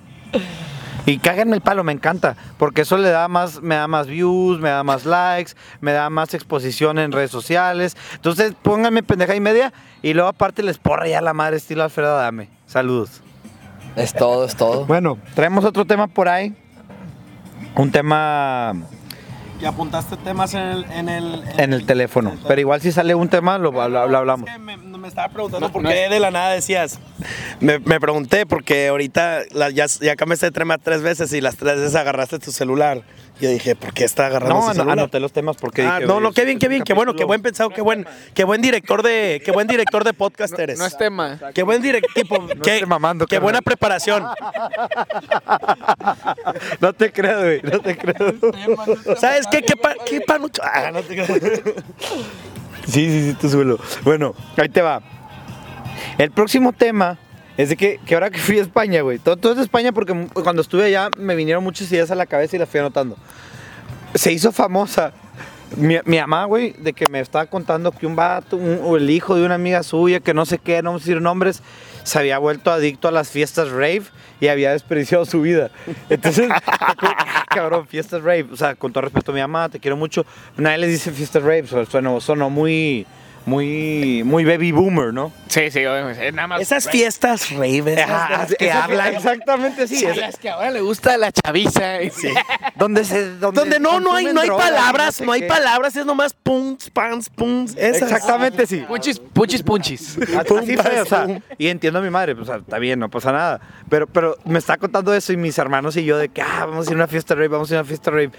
Y cáganme el palo, me encanta, porque eso le da más, me da más views, me da más likes, me da más exposición en redes sociales. Entonces, pónganme pendeja y media y luego aparte les porra ya la madre estilo Alfredo Dame. Saludos. Es todo, es todo. Bueno, traemos otro tema por ahí. Un tema Y apuntaste temas en el... En el, en el teléfono. Pero igual si sale un tema, lo, lo- lo hablamos. Es que me, me estaba preguntando por qué de la nada decías. Me, me pregunté porque ahorita la- ya, ya cambiaste de tema tres veces y las tres veces agarraste tu celular. Yo dije, ¿por qué está agarrando No, ese ano- celular? anoté los temas porque Ah, dije, no, no, "Oye, qué bien, qué bien, qué bueno, qué buen pensado, qué buen, qué buen director de, qué buen director de podcast [LAUGHS] eres. No es tema. Qué buen director, tipo, qué, mamando, qué buena preparación. [LAUGHS] No te creo, güey, no te creo. ¿Sabes qué? ¿Qué, pa- qué panucho? Ah, no te creas. [LAUGHS] Sí, sí, sí, tú suelo. Bueno, ahí te va. El próximo tema es de que, que ahora que fui a España, güey. Todo, todo es de España porque cuando estuve allá me vinieron muchas ideas a la cabeza y las fui anotando. Se hizo famosa Mi, mi mamá, güey, de que me estaba contando que un vato, un- o el hijo de una amiga suya, que no sé qué, no vamos a decir nombres, se había vuelto adicto a las fiestas rave y había desperdiciado su vida. Entonces, [LAUGHS] [LAUGHS] cabrón, fiestas rave. O sea, con todo respeto a mi mamá, te quiero mucho. Nadie les dice fiestas rave, so- sonó, sonó muy, muy, muy baby boomer, ¿no? Sí, sí. Es nada más. Esas fiestas rave, esas de las que Esas- hablan. Exactamente, sí. Sí, es- es que ahora le gusta la chaviza. [LAUGHS] donde se, donde, Donde no, no hay, no hay palabras, sé no hay palabras, es nomás punts, pants, punts. Esas. Exactamente, sí. Punchis, punchis, punchis. [LAUGHS] Así fue, o sea, y entiendo a mi madre, pues, o sea, está bien, no pasa nada. Pero, pero me está contando eso y mis hermanos y yo de que, ah, vamos a ir a una fiesta rave, vamos a ir a una fiesta rave.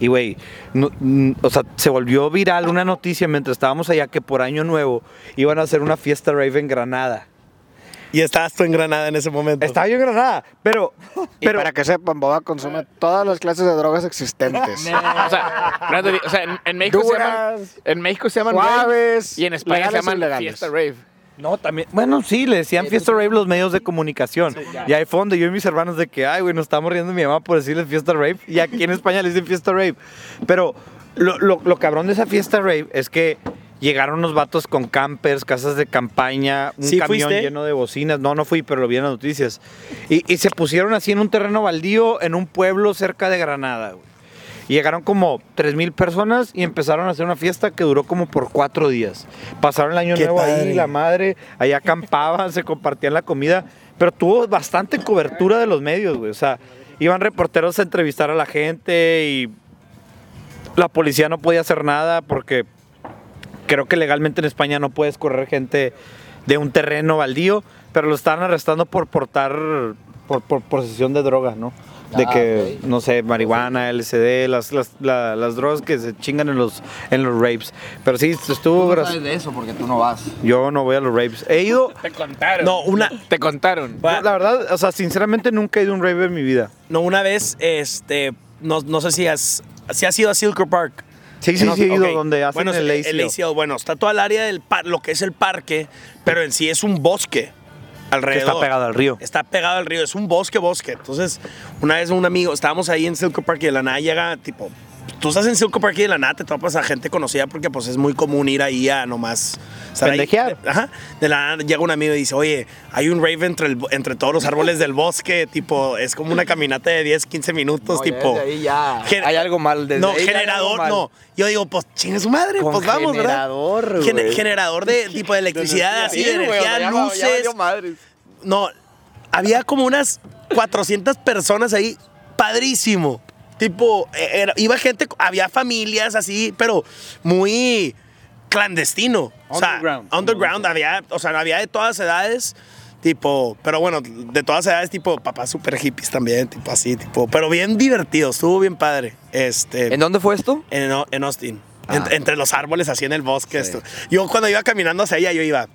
Y, güey, no- mm, o sea, se volvió viral una noticia mientras estábamos allá que por Año Nuevo iban a hacer una fiesta rave en Granada. Y estabas tú en Granada en ese momento. Estaba yo en Granada, pero... Y para que sepan, Boba consume todas las clases de drogas existentes. [LAUGHS] O sea, no o sea, en, en México se llaman. En México se llaman rave Suaves, y en España se legales o llaman ilegales. fiesta rave. No, también. Bueno, sí, le decían fiesta rave los medios de comunicación. y ahí fue donde yo y mis hermanos de que, ay, güey, nos estamos riendo mi mamá por decirles fiesta rave. Y aquí en España le dicen fiesta rave. Pero lo, lo- lo cabrón de esa fiesta rave es que llegaron unos vatos con campers, casas de campaña, un ¿Sí camión fuiste? lleno de bocinas. No, no fui, pero lo vi en las noticias. Y, y se pusieron así en un terreno baldío en un pueblo cerca de Granada, güey. Y Llegaron como 3.000 personas y empezaron a hacer una fiesta que duró como por cuatro días. Pasaron el año Qué nuevo padre. ahí, la madre, allá acampaban, se compartían la comida, pero tuvo bastante cobertura de los medios, güey. O sea, iban reporteros a entrevistar a la gente y la policía no podía hacer nada porque creo que legalmente en España no puedes correr gente de un terreno baldío, pero lo estaban arrestando por portar, por, por posesión de drogas, ¿no? De Ah, que, ok. no sé, marihuana, LSD, las, las, la- las drogas que se chingan en los, en los rapes. Pero sí, estuvo Tú no sabes de eso porque tú no vas. Yo no voy a los rapes. He ido, Te contaron. No, una- Te contaron. La verdad, o sea, sinceramente nunca he ido a un rave en mi vida. No, una vez, este, no, no sé si has, si has ido a Silker Park. Sí, sí, No, sí, he ido donde hacen bueno, el el ACL. ACL, bueno, está toda el área del par, lo que es el parque, pero en sí es un bosque alrededor. está pegado al río. Está pegado al río, es un bosque, bosque. Entonces, una vez un amigo, estábamos ahí en Silker Park y de la nada llega, tipo, tú estás en Silker Park y de la nada te topas a gente conocida porque pues es muy común ir ahí a nomás... Pendejear. Ajá. De la nada llega un amigo y dice, oye, hay un rave entre, el- entre todos los árboles del bosque, tipo, es como una caminata de 10, 15 minutos, No, tipo... desde ahí ya hay algo mal. Desde no, ahí generador, mal. no. Yo digo, pues chingue su madre, Con pues vamos, ¿verdad? generador, Gen- güey. generador de [LAUGHS] tipo de electricidad, así, de energía, luces. No, había como unas 400 personas ahí, padrísimo. Tipo, eh, era- iba gente, había familias así, pero muy clandestino. O sea, Underground. underground, había, o sea, había de todas edades. Tipo, pero bueno, de todas edades, tipo, papás super hippies también, tipo así, tipo, pero bien divertido, estuvo bien padre. Este, ¿En dónde fue esto? en, en Austin. Ah. En- entre los árboles, así en el bosque. Esto. Yo cuando iba caminando hacia allá, yo iba,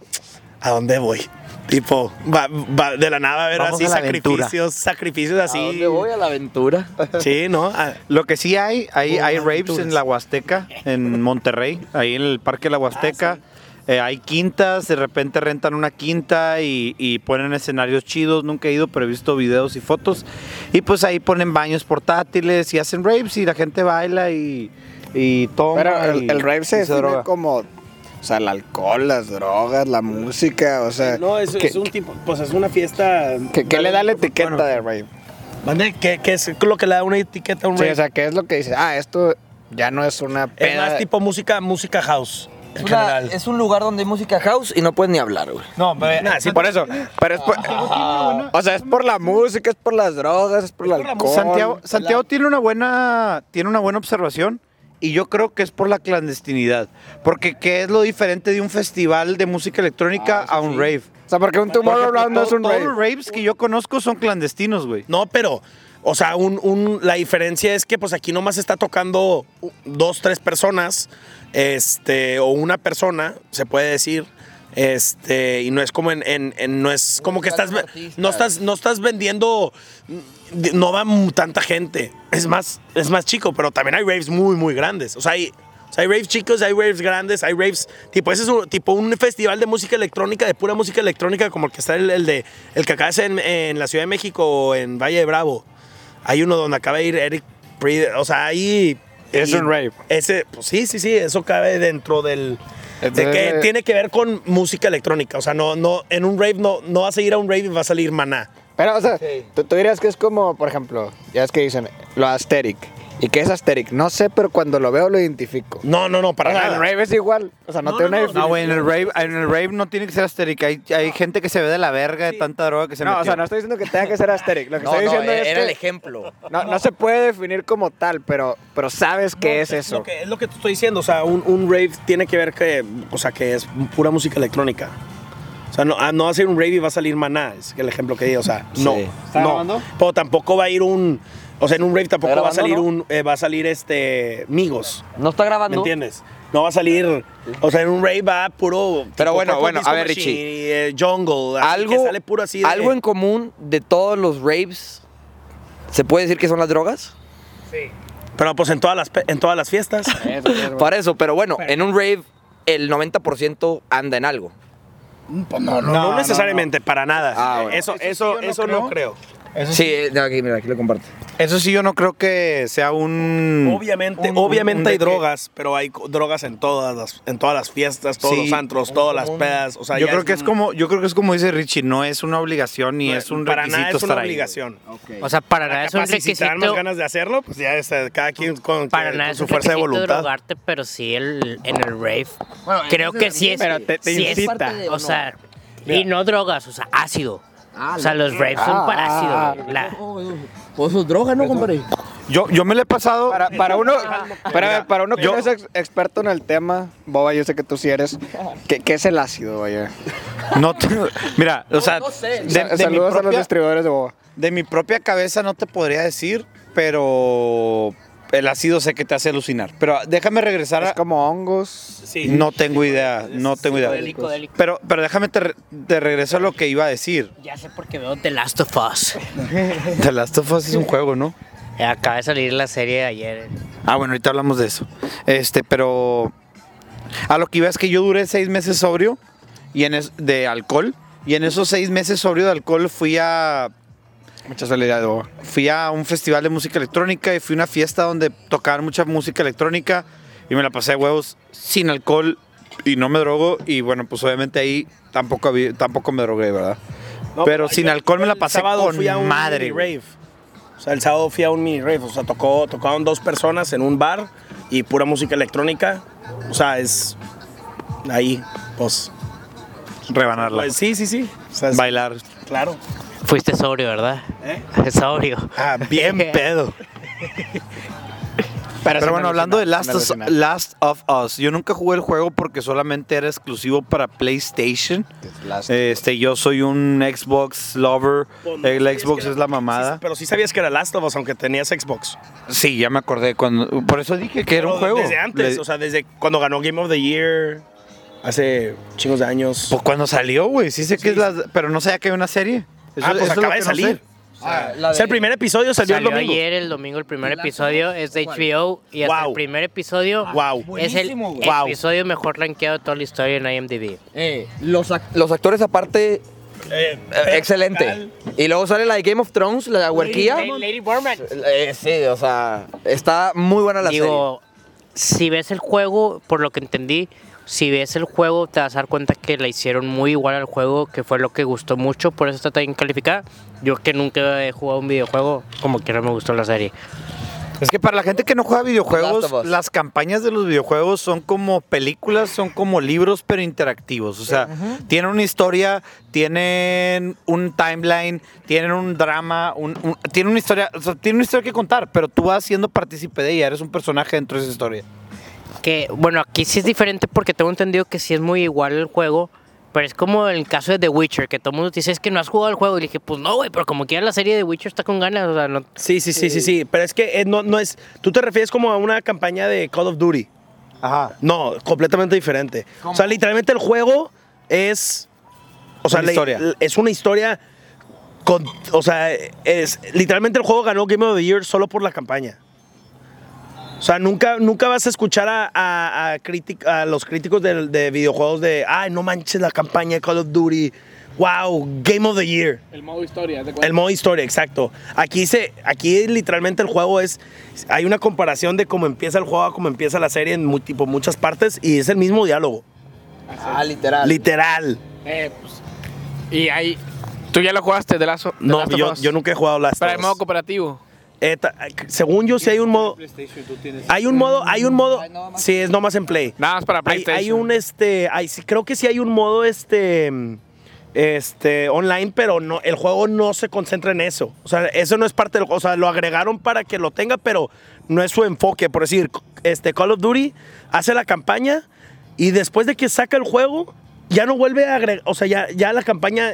¿a dónde voy? Tipo, va- va- de la nada a ver Vamos así a la aventura. sacrificios, sacrificios así. ¿A dónde voy? A la aventura. Sí, ¿no? Ah, Lo que sí hay, hay, hay raves aventuras. en la Huasteca, en Monterrey, ahí en el Parque de la Huasteca. Eh, hay quintas, de repente rentan una quinta y, y ponen escenarios chidos. Nunca he ido, pero he visto videos y fotos. Y pues ahí ponen baños portátiles y hacen raves y la gente baila y, y toma. Pero y- el, el rave se droga. como, o sea, el alcohol, las drogas, la música, o sea... no, es, ¿qué, es un tipo, pues es una fiesta. qué- qué le da la etiqueta Bueno, de rave? ¿mande? ¿Qué, qué es lo que le da una etiqueta a un Sí, rave? o sea, ¿qué es lo que dice? Ah, esto ya no es una es peda... más tipo música, música house. Es, una- es un lugar donde hay música house y no puedes ni hablar, güey. No, pero, Nah, sí, Por eso, pero es por... O sea, es por la música, es por las drogas, es por el Es alcohol. Santiago, Santiago tiene una buena tiene una buena observación y yo creo que es por la clandestinidad, porque qué es lo diferente de un festival de música electrónica a un rave. O sea, porque un Tomorrowland no es to- un todos rave. los raves que yo conozco son clandestinos, güey. No, pero, o sea, un, un- la diferencia es que pues aquí nomás está tocando dos, tres personas, este, o una persona, se puede decir. Este, y no es como en, en- en- no es como que estás, no estás, no estás vendiendo, no va tanta gente. Es más, es más chico, pero también hay raves muy, muy grandes. O sea, hay, o sea, hay raves chicos, hay raves grandes, hay raves, tipo, ese es un, tipo un festival de música electrónica, de pura música electrónica, como el que está el, el de, el que acaba de ser en, en la Ciudad de México o en Valle de Bravo. Hay uno donde acaba de ir Eric Pride, o sea, hay Es un rave. Ese, pues, sí, sí, sí, eso cabe dentro del... De que tiene que ver con música electrónica. O sea, no, no, en un rave no, no vas a ir a un rave y va a salir maná. Pero, o sea, tú, tú dirías que es como, por ejemplo, ya es que dicen lo aesthetic. ¿Y qué es aesthetic? No sé, pero cuando lo veo lo identifico. No, no, no, para O sea, nada. el rave es igual. O sea, no, No, tiene no, una no, No, güey, en el rave, en el rave no tiene que ser asterica. Hay, hay gente que se ve de la verga de tanta droga que se No, metió. o sea, no estoy diciendo que tenga que ser aesthetic. Lo que No, estoy no, diciendo era es el que ejemplo. no, no se puede definir como tal, pero, pero sabes qué No, es eso. Lo que, es lo que te estoy diciendo. O sea, un, un rave tiene que ver que, o sea, que es pura música electrónica. O sea, no, ah, no va a ser un rave y va a salir maná. Es el ejemplo que di. O sea, no. Sí. ¿Está no. grabando? Pero tampoco va a ir un. O sea, en un rave tampoco ¿Está va a salir grabando, un. eh, va a salir este. Migos. No está ¿Me grabando. entiendes? No va a salir. O sea, en un rave va puro. Pero bueno, bueno, a ver, Machine Richie. y, eh, jungle. Así algo, que sale puro así de- algo en común de todos los raves. ¿Se puede decir que son las drogas? Pero pues en todas las, en todas las fiestas. Eso, eso. Para eso, pero bueno, en un rave el 90% anda en algo. No, no, necesariamente, para nada. Ah, bueno. Eso, Eso sí eso, yo no eso no creo. Sí, eh, aquí, mira, aquí lo comparto. Eso sí, yo no creo que sea un. Obviamente, un- obviamente un hay drogas, pero hay drogas en todas las, en todas las fiestas, todos Sí. los antros, todas las pedas. O sea, Yo creo que es como, yo creo que es como dice Richie, no es una obligación ni no, es un para requisito nada es una estar ahí, obligación. O sea, para nada es un Capaz si- te dan más requisito. ganas de hacerlo, pues ya está, cada quien con, Para que- nada con su fuerza de requisito voluntad. drogarte, pero sí el, en el rave. Creo que sí es. Pero te- te sí es incita. parte de- o sea, y no drogas, o sea, ácido. O sea, los raves son Ah, para ácido. ah. La- Pues sus drogas, ¿no, compadre? Yo, yo me le he pasado. Para, para uno, para, para uno que yo- no es ex- experto en el tema, Boba, yo sé que tú sí eres. ¿Qué, qué es el ácido, vaya? No te- mira, o sea, no sé. de, de Saludos a los distribuidores de Boba. de mi propia cabeza no te podría decir, pero el ácido sé que te hace alucinar. Pero déjame regresar Es a. como hongos. Sí. No tengo idea, no tengo idea. Psicodélico, délico. Pero, pero déjame te, re- te regreso a lo que iba a decir. Ya sé por qué veo The Last of Us. [LAUGHS] The Last of Us es un juego, ¿no? Acaba de salir la serie de ayer. Ah, bueno, ahorita hablamos de eso. Este, pero a lo que iba es que yo duré seis meses sobrio y en es- de alcohol. Y en esos seis meses sobrio de alcohol fui a Muchas felicidades, fui a un festival de música electrónica y fui a una fiesta donde tocaban mucha música electrónica y me la pasé de huevos sin alcohol y no me drogo y bueno, pues obviamente ahí tampoco había- tampoco me drogué, ¿verdad? No, pero sin yo- alcohol me la pasé con fui a un madre. rave. O sea, el sábado fui a un mini rave. O sea, tocó, tocaron dos personas en un bar y pura música electrónica. O sea, es ahí, pues. Rebanarla. pues, sí, sí, sí. O sea, es- Bailar. Claro. Fuiste sobrio, ¿verdad? ¿Eh? [LAUGHS] Sobrio. Ah, bien [LAUGHS] pedo. Pero, bueno, hablando de Last of, alucina. Last of Us, yo nunca jugué el juego porque solamente era exclusivo para PlayStation. Este, yo soy un Xbox lover. Pues, no El sabías Xbox es la mamada. sí, pero sí sabías que era Last of Us, aunque tenías Xbox. Sí, ya me acordé cuando. Por eso dije que era un juego. Desde antes, Le- o sea, desde cuando ganó Game of the Year, hace chingos de años. pues cuando salió, güey. Sí sé que es la. Pero no sabía que había una serie. Eso- ah, pues acaba de no salir. o sea, el primer episodio salió, Salió el domingo. ayer el domingo el primer episodio, es de HBO y hasta Wow. el primer episodio Wow. es el. Wow. episodio mejor rankeado de toda la historia en IMDb. Eh, los, ac- los actores aparte, Eh, eh, excelente. Y luego sale la de Game of Thrones, la de huerquía. Lady Borman. Eh, sí, o sea, está muy buena la Digo, si ves el juego, por lo que entendí, si ves el juego te vas a dar cuenta que la hicieron muy igual al juego, que fue lo que gustó mucho, por eso está tan calificada. Yo que nunca he jugado un videojuego, como quiera me gustó la serie. Es que para la gente que no juega videojuegos, las campañas de los videojuegos son como películas, son como libros, pero interactivos. O sea, tienen una historia, tienen un timeline, tienen un drama, un, un- tienen una historia, o sea, tienen una historia que contar, pero tú vas siendo partícipe de ella, eres un personaje dentro de esa historia. Que, bueno, aquí sí es diferente porque tengo entendido que sí es muy igual el juego, pero es como el caso de The Witcher, que todo el mundo dice, es que no has jugado el juego. Y le dije, pues no, güey, pero como quiera la serie de Witcher está con ganas, o sea, no... Sí, sí, sí, sí, sí. Pero es que eh, no, no es. Tú te refieres como a una campaña de Call of Duty. Ajá. No, completamente diferente. O sea, literalmente el juego es. O sea, Una la- historia. l- es una historia. Con, o sea, es. Literalmente el juego ganó Game of the Year solo por la campaña. O sea, nunca, nunca vas a escuchar a, a, a critic- a los críticos de, de videojuegos de. Ay, no manches la campaña de Call of Duty. wow, Game of the Year. El modo historia. ¿te El modo historia, exacto. Aquí se, aquí literalmente el juego es, hay una comparación de cómo empieza el juego a cómo empieza la serie en tipo, muchas partes y es el mismo diálogo, Ah, literal. literal. Eh, pues, y ahí. ¿Tú ya lo jugaste de The No, Last of yo, Us? yo nunca he jugado Last en Us. modo cooperativo. Eh, ta- según yo sí hay un modo, hay un modo, hay un modo, sí es nomás en Play. Nada más para PlayStation. hay un este, hay, sí, creo que sí hay un modo este, este online, pero no, el juego no se concentra en eso. O sea, eso no es parte del, o sea, lo agregaron para que lo tenga, pero no es su enfoque. Por decir, este Call of Duty hace la campaña y después de que saca el juego ya no vuelve a agregar, o sea, ya, ya la campaña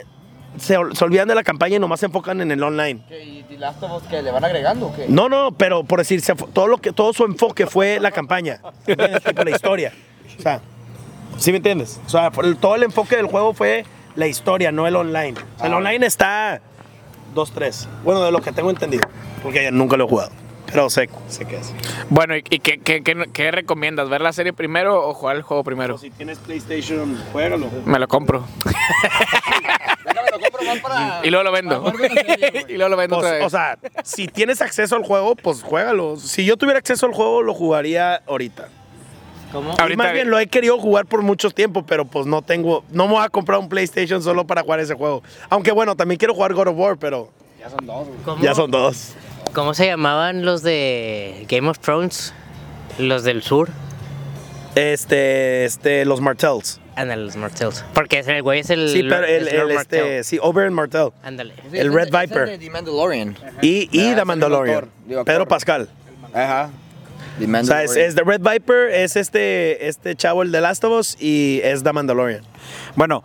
se, se olvidan de la campaña y nomás se enfocan en el online. ¿Y The Last of Us que le van agregando o qué? No, no, pero por decir, se todo lo que todo su enfoque fue la campaña. [LAUGHS] Tipo, la historia. O sea, ¿sí me entiendes? O sea, todo el enfoque del juego fue la historia, no el online. O sea, el online está 2-3. Bueno, de lo que tengo entendido, porque nunca lo he jugado. Pero sé, sé que es. Bueno, ¿y, y qué, qué- qué- qué recomiendas? ¿Ver la serie primero o jugar el juego primero? Si tienes PlayStation, juégalo. Me lo compro. [LAUGHS] Déjame lo compro más para... Y luego lo vendo. [LAUGHS] y luego lo vendo otra vez. o sea, si tienes acceso al juego, pues juégalo. Si yo tuviera acceso al juego, lo jugaría ahorita. ¿Cómo? Y más bien lo he querido jugar por mucho tiempo, pero pues no tengo, no me voy a comprar un PlayStation solo para jugar ese juego. Aunque bueno, también quiero jugar God of War, pero ¿Cómo, ya son dos. ¿Cómo se llamaban los de Game of Thrones? Los del sur. Este, este, los Martells. Ándale, los Martells. Porque ese el güey es el. Sí, pero el, es el, Lord este, Martell. sí, Oberyn Martell. Ándale. Sí, el es Red es Viper. de The Mandalorian. Y, y Ah, The es Mandalorian. el digo, Pedro. Pascal. Ajá. The O sea, Mandalorian. es, es The Red Viper, es este, este chavo, el de Last of Us, y es The Mandalorian. Bueno,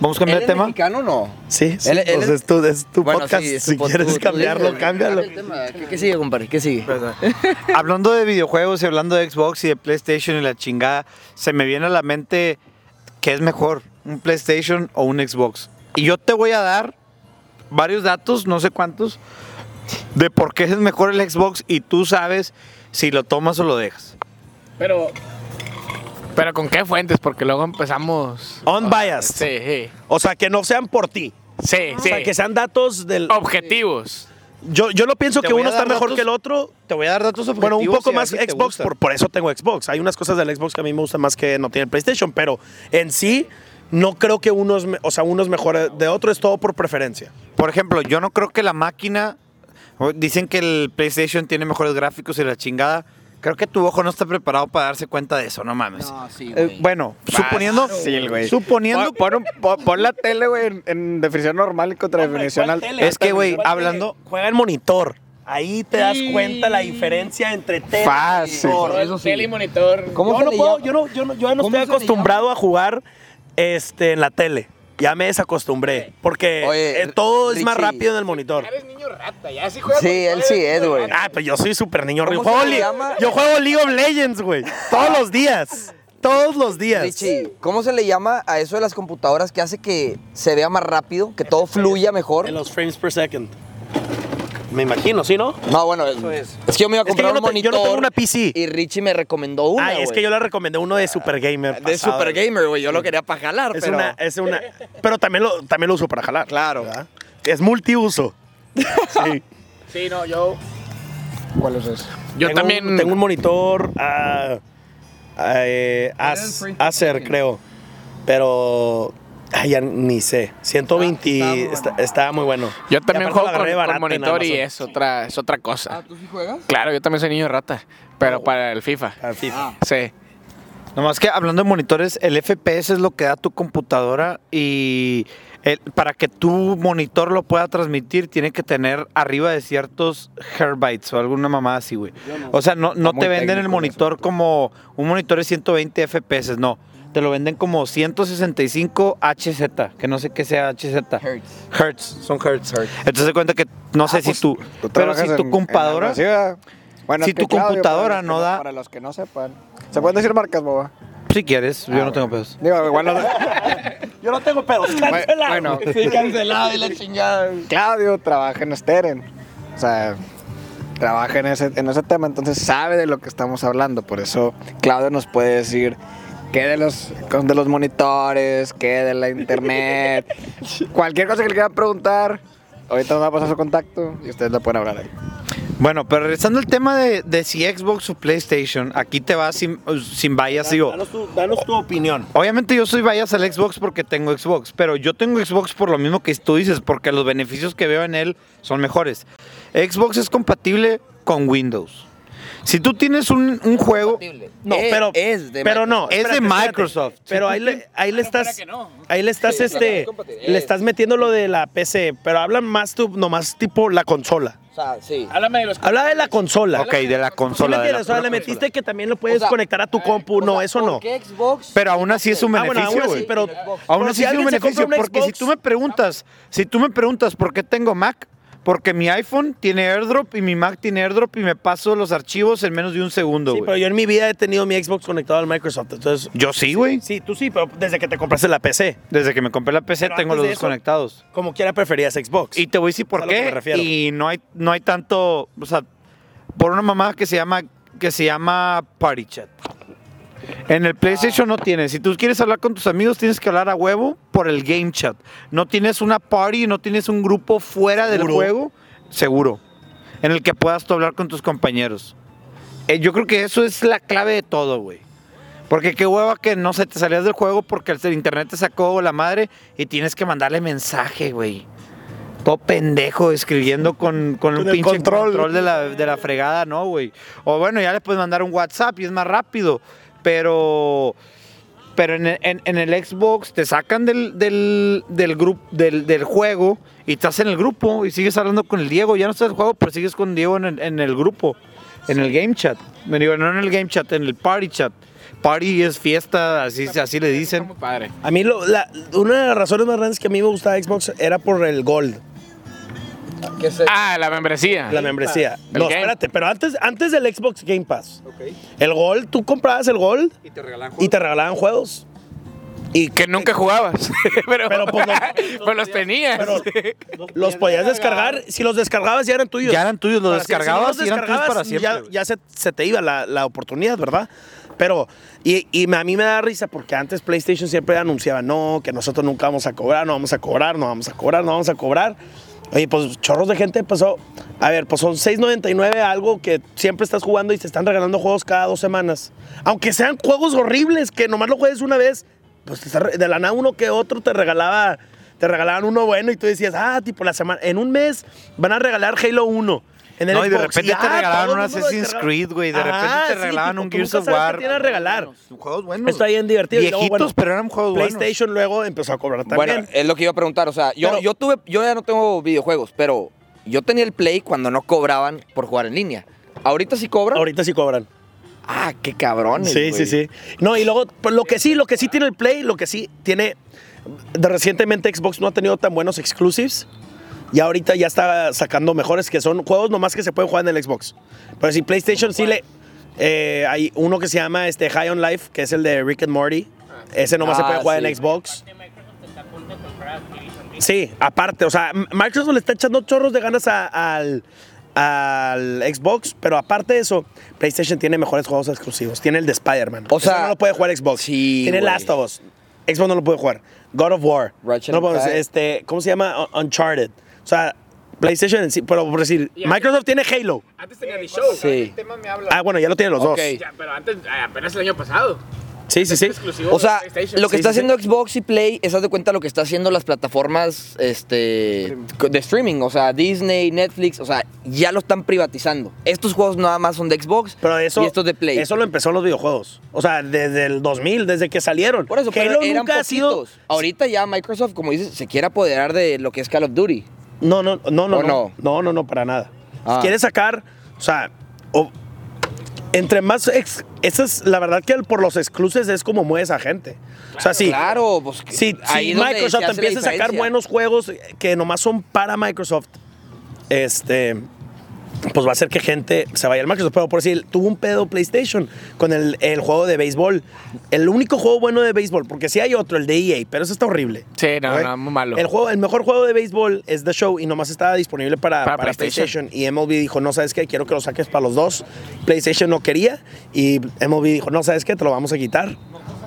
vamos a cambiar ¿Él de es tema. mexicano o no? Sí, sí, Él- él pues es- es tu, es tu Bueno, podcast. sí, es si pod- quieres tú- tú cambiarlo, cámbialo. cambia el tema. ¿Qué, qué sigue, compadre? ¿Qué sigue? [LAUGHS] Hablando de videojuegos y hablando de Xbox y de PlayStation y la chingada, se me viene a la mente qué es mejor, un PlayStation o un Xbox. Y yo te voy a dar varios datos, no sé cuántos, de por qué es mejor el Xbox y tú sabes si lo tomas o lo dejas. Pero. Pero con qué fuentes, porque luego empezamos. Unbiased. Sí, sí. O sea, que no sean por ti. Sí, O sí. sea, que sean datos del... Objetivos. Yo, yo lo pienso Te que voy uno está dar mejor datos- que el otro. Te voy a dar datos Bueno, un objetivos poco y a ver más si te Xbox, gusta. por, por eso tengo Xbox. Hay unas cosas del Xbox que a mí me gustan más que no tiene el PlayStation, pero en sí no creo que uno es, me- o sea, uno es mejor de otro, es todo por preferencia. Por ejemplo, yo no creo que la máquina. Dicen que el PlayStation tiene mejores gráficos y la chingada. Creo que tu ojo no está preparado para darse cuenta de eso, no mames. No, sí, Eh, güey. bueno, suponiendo. Sí, güey. Suponiendo. Pon, pon un- pon- pon la tele, güey, en, en definición normal y contra definición alta. Es que, güey, hablando. Juega en monitor. Ahí te das cuenta la diferencia entre tele Fácil. y monitor. Eso sí. Tele y monitor. ¿Cómo yo se no le puedo, yo no, yo no, yo no ¿Cómo estoy acostumbrado a jugar este, en la tele. Ya me desacostumbré. Porque Oye, eh, todo es más Richie. rápido en el monitor. Eres niño rata, ya sí juegas. Sí, él sí es, güey. Ah, pues yo soy súper niño. ¿Cómo Yo se juego, le li- llama? yo juego League of Legends, güey. Todos los días. Todos los días. Richie, ¿cómo se le llama a eso de las computadoras que hace que se vea más rápido, que todo fluya mejor? En los frames per second. Me imagino, ¿sí, no? No, bueno, es, es que yo me iba a Es que comprar yo no un te- yo monitor. no tengo una PC. Y Richie me recomendó una. ah, es güey. que yo le recomendé uno de Super Gamer. De pasado. Super Gamer, güey. Yo lo quería para jalar, Es pero. una, es una. Pero también lo, también lo uso para jalar. Claro. ¿verdad? Es multiuso. Sí. [LAUGHS] Sí, no, yo. ¿Cuál es ese? Yo Tengo también. Un, tengo un monitor ah, ah, eh, As- Acer, creo. Pero. Ay, ya ni sé. 120. está, estaba muy bueno. Yo también juego con, con monitor y es otra, es otra cosa. Ah, ¿tú sí juegas? Claro, yo también soy niño rata, pero para el FIFA. Al FIFA. Sí. Nomás que hablando de monitores, el FPS es lo que da tu computadora y el- para que tu monitor lo pueda transmitir tiene que tener arriba de ciertos herbytes o alguna mamada así, güey. O sea, no, no Está te venden el monitor como un monitor de 120 FPS, no. Te lo venden como 165 HZ, que no sé qué sea HZ. Hertz. Hertz, son Hertz. Entonces se cuenta que no sé si tú, Tú pero si tu en- en computadora, Si es que tu Claudio, computadora para no da- Para los que no sepan. ¿Se pueden decir marcas, boba? si quieres, yo no tengo pedos. Digo, igual no... [LAUGHS] Yo no tengo pedos. Cancelado. bueno, [LAUGHS] Sí, cancelado y la chingada. Claudio trabaja en Steren. O sea, trabaja en ese, en ese tema, entonces sabe de lo que estamos hablando. Por eso Claudio nos puede decir que de los, de los monitores, que de la internet. [LAUGHS] Cualquier cosa que le quieran preguntar, ahorita nos va a pasar su contacto y ustedes la pueden hablar ahí. Bueno, pero regresando al tema de, de si Xbox o PlayStation, aquí te vas sin, sin bias, digo. Danos tu, danos tu opinión. Obviamente yo soy bias al Xbox porque tengo Xbox, pero yo tengo Xbox por lo mismo que tú dices, porque los beneficios que veo en él son mejores. Xbox es compatible con Windows. Si tú tienes un, un juego, No, Es- pero, es de pero no, Es de espérate. Microsoft. Pero ahí le, ahí le estás, no. ahí le estás, Sí, este, es le estás metiendo lo de la PC, pero hablan más tú, nomás tipo la consola. O sea, sí. Háblame de los Habla de la consola. ok, de la ¿Sí me consola. de la entiendes? O sea, le consola. metiste que también lo puedes O sea, conectar a tu compu. No, eso ¿por no. qué Xbox? Pero aún así es un Ah, bueno, beneficio, aún güey. así, pero Aún así es un beneficio, porque si tú me preguntas, si tú me preguntas por qué tengo Mac, porque mi iPhone tiene AirDrop y mi Mac tiene AirDrop y me paso los archivos en menos de un segundo, Sí, güey. pero yo en mi vida he tenido mi Xbox conectado al Microsoft. Entonces, Yo sí, güey. sí, tú sí, pero desde que te compraste la PC. Desde que me compré la PC Pero tengo antes los de dos eso- conectados. Como quiera preferías Xbox. Y te voy a decir por a lo que me qué. refiero. Y no hay, no hay tanto, o sea, por una mamá que se llama, que se llama Party Chat. En el PlayStation no tienes. Si tú quieres hablar con tus amigos, tienes que hablar a huevo por el Game Chat. No tienes una party, no tienes un grupo fuera del Seguro. juego, seguro, en el que puedas tú hablar con tus compañeros. Eh, yo creo que eso es la clave de todo, güey. Porque qué hueva que no se te salías del juego porque el internet te sacó la madre y tienes que mandarle mensaje, güey. Todo pendejo escribiendo con, con Con el pinche control. control, de, la, de la fregada, ¿no, güey? O bueno, ya le puedes mandar un WhatsApp y es más rápido. Pero pero en el, en- en el Xbox te sacan del, del, del, grupo, del, del juego y estás en el grupo y sigues hablando con el Diego. Ya no estás en el juego, pero sigues con Diego en el, en el grupo, en el game chat. Me digo, no en el game chat, en el party chat. Party es fiesta, así, así le dicen. Padre. A mí, lo- la- una de las razones más grandes que a mí me gustaba Xbox era por el Gold, ¿Qué es eso? Ah, la membresía. la membresía. No, Game. espérate, pero antes, antes del Xbox Game Pass, el Gold, tú comprabas el Gold Y te regalan y te regalaban juegos. Y Que nunca jugabas. [LAUGHS] pero, Pero, pues, [LAUGHS] los- pues los tenías. pero [LAUGHS] los podías descargar. Si los descargabas, ya eran tuyos. Ya eran tuyos, los Para si- descargabas y eran tuyos descargabas, para siempre, Ya, güey. ya se, se te iba la, la oportunidad, ¿verdad? Pero, y, y a mí me da risa porque antes PlayStation siempre anunciaba, no, que nosotros nunca vamos a cobrar, no vamos a cobrar, no vamos a cobrar, no vamos a cobrar. Oye, pues chorros de gente empezó. A ver, pues son 6.99 algo que siempre estás jugando y te están regalando juegos cada dos semanas. Aunque sean juegos horribles que nomás lo juegues una vez, pues de la nada uno que otro te regalaba, te regalaban uno bueno y tú decías, ah, tipo la semana, en un mes van a regalar Halo 1. En el No, y de Xbox. repente te ah, regalaban un Assassin's. Creed, güey. De repente Ajá, te sí, regalaban tipo, un Gears of War. te iban a regalar. Juegos buenos. Está bien divertido. Y luego, Viejitos, bueno, pero eran juegos buenos. PlayStation luego empezó a cobrar también. Bueno, es lo que iba a preguntar. O sea, yo, Pero- yo tuve, yo ya no tengo videojuegos, pero yo tenía el Play cuando no cobraban por jugar en línea. ¿Ahorita sí cobran? Ahorita sí cobran. Ah, qué cabrones. Sí, sí, sí. No, y luego, pues, lo que sí, lo que sí tiene el Play, lo que sí tiene. De recientemente Xbox no ha tenido tan buenos exclusives. Y ahorita ya está sacando mejores que son juegos nomás que se pueden jugar en el Xbox. Pero si PlayStation sí le. eh, hay uno que se llama este, High on Life, que es el de Rick and Morty. Ese nomás se Ah, puede jugar sí. en Xbox. Sí, aparte, o sea, Microsoft le está echando chorros de ganas a- al, al Xbox, pero aparte de eso, PlayStation tiene mejores juegos exclusivos. Tiene el de Spider-Man. O Eso sea, no lo puede jugar Xbox. sí, Tiene güey. Last of Us. Xbox no lo puede jugar. God of War. No lo puede- este, ¿Cómo se llama? Un- Uncharted. O sea, PlayStation en sí, pero por decir, Microsoft tiene Halo. Antes tenía mi show. Sí. Ah, bueno, ya lo tienen los Ok. dos. Ya, pero antes, ah, apenas el año pasado. Sí, sí, sí. Exclusivo O sea, PlayStation. lo que Sí, está sí, haciendo Xbox y Play es haz de cuenta lo que está haciendo las plataformas este, de streaming, o sea, Disney, Netflix, o sea, ya lo están privatizando. Estos juegos nada más son de Xbox Pero eso, y estos de Play. eso lo empezó en los videojuegos. O sea, desde el 2000, desde que salieron. Por eso, pero Halo eran nunca ha sido. poquitos. Ahorita ya Microsoft, como dices, se quiere apoderar de lo que es Call of Duty. No, no, no, no, ¿O no. no? No, no, para nada. Ah. Quiere sacar, o sea, o- entre más, ex- esa es la verdad que el- por los exclusives es como mueves a gente. o sea, sí. Claro, pues Si, ahí si Microsoft empieza a sacar buenos juegos que nomás son para Microsoft, este, pues va a hacer que gente se vaya al Microsoft. Pero por decir, tuvo un pedo PlayStation con el, el juego de béisbol. El único juego bueno de béisbol, porque sí hay otro, el de EA, pero eso está horrible. Sí, no, no, muy malo. El, juego, el mejor juego de béisbol es The Show y nomás estaba disponible para, Para para PlayStation. PlayStation. Y MLB dijo, no, ¿sabes qué? Quiero que lo saques para los dos. PlayStation no quería y MLB dijo, no, ¿sabes qué? Te lo vamos a quitar.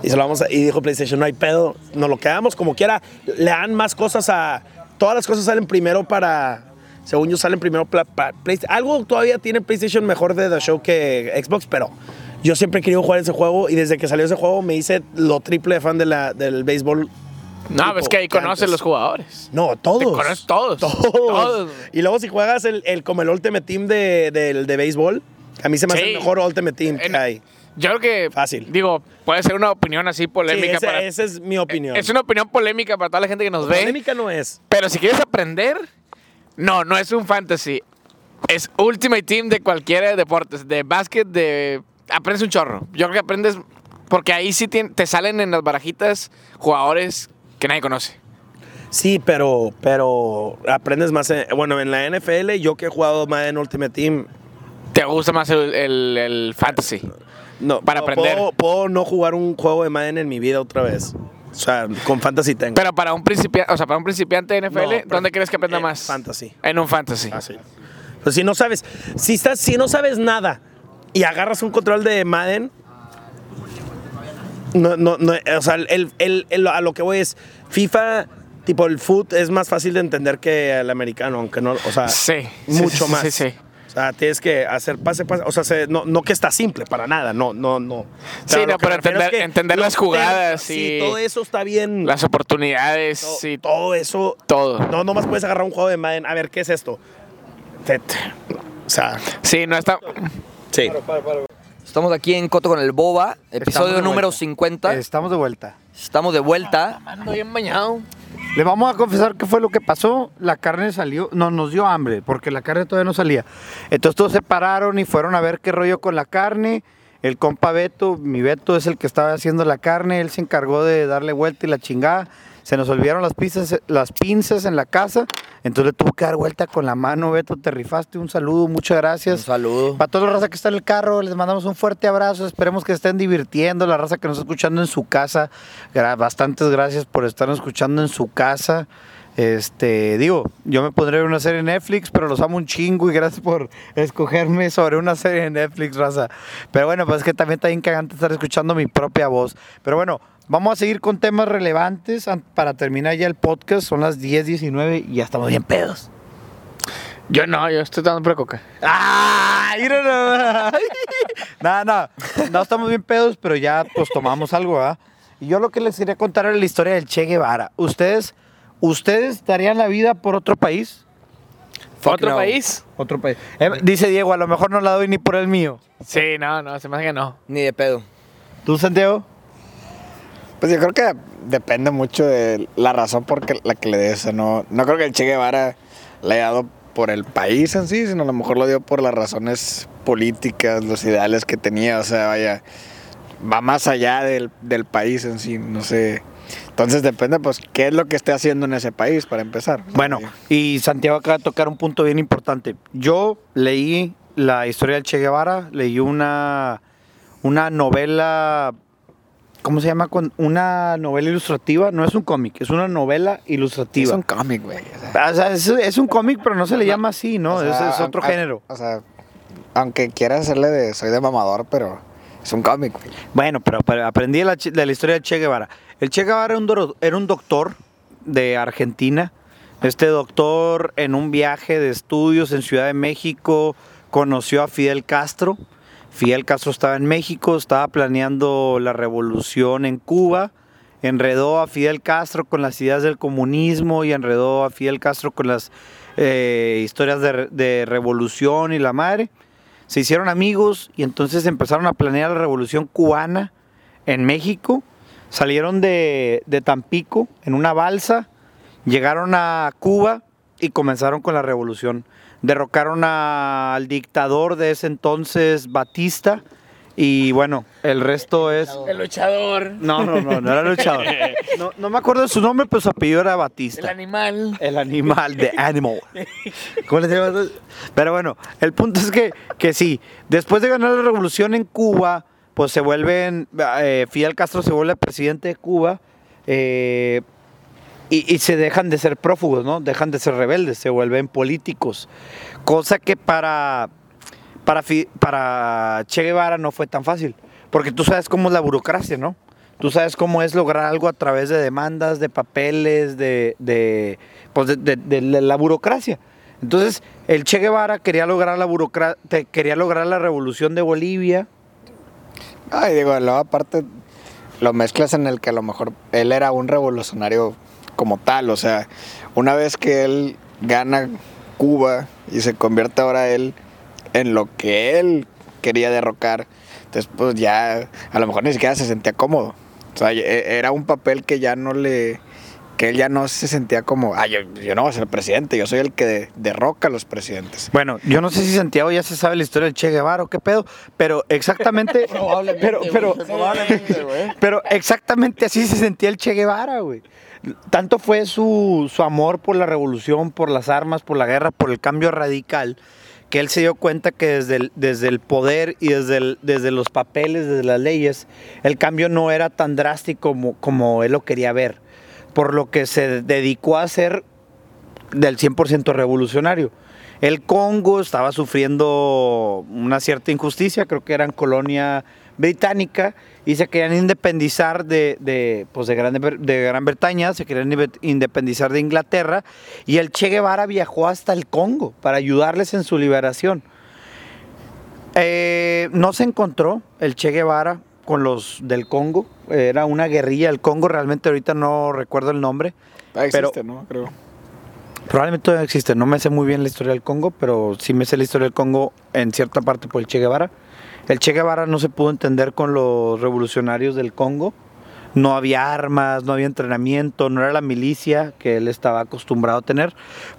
Y, se lo vamos a- y dijo PlayStation, no hay pedo, nos lo quedamos como quiera. Le dan más cosas a... Todas las cosas salen primero para... Según yo, salen primero para, PlayStation. Algo todavía tiene PlayStation mejor de The Show que Xbox, pero yo siempre he querido jugar ese juego y desde que salió ese juego me hice lo triple de fan de la, del béisbol. No, tipo es que ahí conoces los jugadores. No, todos. Conoces todos. Todos. Todos. Y luego si juegas el, el- como el Ultimate Team de, del- de béisbol, a mí se me hace Sí. el mejor Ultimate Team que En- hay. Yo creo que. Fácil. Digo, puede ser una opinión así Sí, polémica ese- para. esa es mi opinión. Es una opinión polémica para toda la gente que nos ve. Polémica no es. Pero si quieres aprender, no, no es un fantasy. Es Ultimate Team de cualquier deportes. De básquet, de. Aprendes un chorro. Yo creo que aprendes. Porque ahí sí te salen en las barajitas jugadores que nadie conoce. Sí, pero, pero aprendes más. en- bueno, en la NFL, yo que he jugado más en Ultimate Team, Te gusta más el, el- el fantasy. no. Para no, aprender. Puedo, puedo no jugar un juego de Madden en mi vida otra vez. O sea, con Fantasy tengo. Pero para un principiante, o sea, para un principiante de NFL, No, ¿dónde crees que aprenda en más? fantasy. En un fantasy. Así. Pues si no sabes, si estás, si no sabes nada y agarras un control de Madden, no, no, no, o sea, el, el- el- a lo que voy es FIFA, tipo el foot es más fácil de entender que el americano, aunque no, o sea, Sí, sí, mucho sí, más. sí, sí. O sea, tienes que hacer pase, pase, o sea, se- no, no que está simple para nada, no, no, no. Sí, no, pero es entender- que entender las jugadas temas, sí, y- todo eso está bien. Las oportunidades, to- sí, todo eso todo. no, nomás puedes agarrar un juego de Madden. A ver, ¿qué es esto? O sea, Sí, no está. sí. Estamos aquí en Coto con el Boba, episodio número vuelta. 50. Estamos de vuelta. Estamos de vuelta. Ando bien bañado. Le vamos a confesar qué fue lo que pasó. La carne salió, no, nos dio hambre, porque la carne todavía no salía. Entonces todos se pararon y fueron a ver qué rollo con la carne. El compa Beto, mi Beto es el que estaba haciendo la carne, él se encargó de darle vuelta y la chingada. Se nos olvidaron las pinzas, las pinzas en la casa, entonces le tuvo que dar vuelta con la mano, Beto, te rifaste, un saludo, muchas gracias. Un saludo. Para toda la raza que está en el carro, les mandamos un fuerte abrazo. Esperemos que estén divirtiendo. La raza que nos está escuchando en su casa, bastantes gracias por estarnos escuchando en su casa. Este, digo, yo me pondré una serie en Netflix, pero los amo un chingo y gracias por escogerme sobre una serie en Netflix, raza. Pero bueno, pues es que también está bien cagante estar escuchando mi propia voz. Pero bueno, vamos a seguir con temas relevantes an- para terminar ya el podcast. Son las 10, 19 y ya estamos bien pedos. Yo no, yo estoy dando por coca. ¡Ah! [LAUGHS] No, no, no estamos bien pedos, pero ya pues tomamos algo, ¿verdad? Y yo lo que les quería contar era la historia del Che Guevara. ¿Ustedes, ustedes darían la vida por otro país? ¿Otro no. país? Otro país. Eh, dice Diego, a lo mejor no la doy ni por el mío. Sí, no, no, se me hace que no. Ni de pedo. ¿Tú, Santiago? Pues yo creo que depende mucho de la razón por la que le des. No, no creo que el Che Guevara le haya dado por el país en sí, sino a lo mejor lo dio por las razones políticas, los ideales que tenía. O sea, vaya, va más allá del, del país en sí, no sé. Entonces depende, pues, qué es lo que esté haciendo en ese país para empezar. ¿no? Bueno, y Santiago acaba de tocar un punto bien importante. Yo leí la historia del Che Guevara, leí una, una novela, ¿cómo se llama? Con- Una novela ilustrativa, no es un cómic, es una novela es ilustrativa. un cómic, güey. o sea. Es, es un cómic, pero no se le llama así, ¿no? O sea, es, es otro a- género. O sea, aunque quieras hacerle de soy de mamador, pero es un cómic, güey. Bueno, pero, pero aprendí de la, de historia del Che Guevara. El Che Guevara era un, era un doctor de Argentina. Este doctor en un viaje de estudios en Ciudad de México conoció a Fidel Castro. Fidel Castro estaba en México, estaba planeando la revolución en Cuba. Enredó a Fidel Castro con las ideas del comunismo y enredó a Fidel Castro con las eh, historias de, re- de revolución y la madre se hicieron amigos y entonces empezaron a planear la revolución cubana en México. Salieron de, de Tampico en una balsa, llegaron a Cuba y comenzaron con la revolución. Derrocaron a- al dictador de ese entonces, Batista, y bueno, el resto es... El luchador. No, no, no, no era [LAUGHS] luchador. No, no me acuerdo de su nombre, pero su apellido era Batista. El animal. El animal, de animal. [LAUGHS] ¿Cómo le llamas? Pero bueno, el punto es que, que sí, después de ganar la revolución en Cuba, pues se vuelven, eh, Fidel Castro se vuelve presidente de Cuba eh, y, y se dejan de ser prófugos, ¿no? Dejan de ser rebeldes, se vuelven políticos. Cosa que para, para, para Che Guevara no fue tan fácil, porque tú sabes cómo es la burocracia, ¿no? Tú sabes cómo es lograr algo a través de demandas, de papeles, de, de, pues de, la burocracia. Entonces, el Che Guevara quería lograr la burocra- te- quería lograr la revolución de Bolivia. Ay, digo, aparte lo mezclas en el que a lo mejor él era un revolucionario como tal, o sea, una vez que él gana Cuba y se convierte ahora él en lo que él quería derrocar, entonces pues ya a lo mejor ni siquiera se sentía cómodo. O sea, e- era un papel que ya no le que él ya no se sentía como, ah, yo, yo no voy a ser presidente, yo soy el que derroca a los presidentes. Bueno, yo no sé si Santiago ya se sabe la historia del Che Guevara o qué pedo, pero exactamente. [LAUGHS] pero, pero, pero exactamente así se sentía el Che Guevara, güey. Tanto fue su, su amor por la revolución, por las armas, por la guerra, por el cambio radical, que él se dio cuenta que desde el, desde el poder y desde, desde los papeles, desde las leyes, el cambio no era tan drástico como, como él lo quería ver. Por lo que se dedicó a hacer del 100% revolucionario. El Congo estaba sufriendo una cierta injusticia, creo que eran colonia británica y se querían independizar de, de, pues de, Gran, de Gran Bretaña, se querían independizar de Inglaterra y el Che Guevara viajó hasta el Congo para ayudarles en su liberación. Eh, no se encontró el Che Guevara con los del Congo, era una guerrilla del Congo, realmente ahorita no recuerdo el nombre. Ah, Pero- existe, ¿no? Creo. Probablemente todavía existe, no me sé muy bien la historia del Congo, pero sí me sé la historia del Congo en cierta parte por el Che Guevara. El Che Guevara no se pudo entender con los revolucionarios del Congo. No había armas, no había entrenamiento, no era la milicia que él estaba acostumbrado a tener,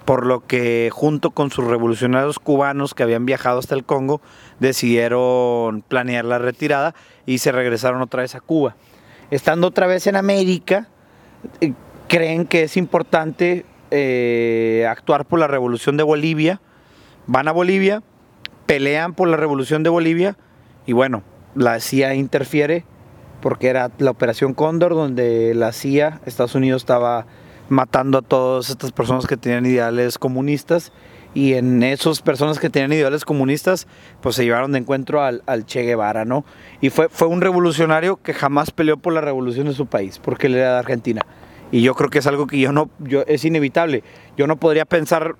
por lo que junto con sus revolucionarios cubanos que habían viajado hasta el Congo, decidieron planear la retirada y se regresaron otra vez a Cuba. Estando otra vez en América, eh, creen que es importante eh, actuar por la revolución de Bolivia, van a Bolivia, pelean por la revolución de Bolivia y bueno, la CIA interfiere porque era la operación Cóndor donde la CIA, Estados Unidos estaba matando a todas estas personas que tenían ideales comunistas y en esas personas que tenían ideales comunistas pues se llevaron de encuentro al, Che Guevara, ¿no? Y fue, fue un revolucionario que jamás peleó por la revolución de su país porque él era de Argentina. Y yo creo que es algo que yo no, yo, es inevitable. Yo no podría pensar,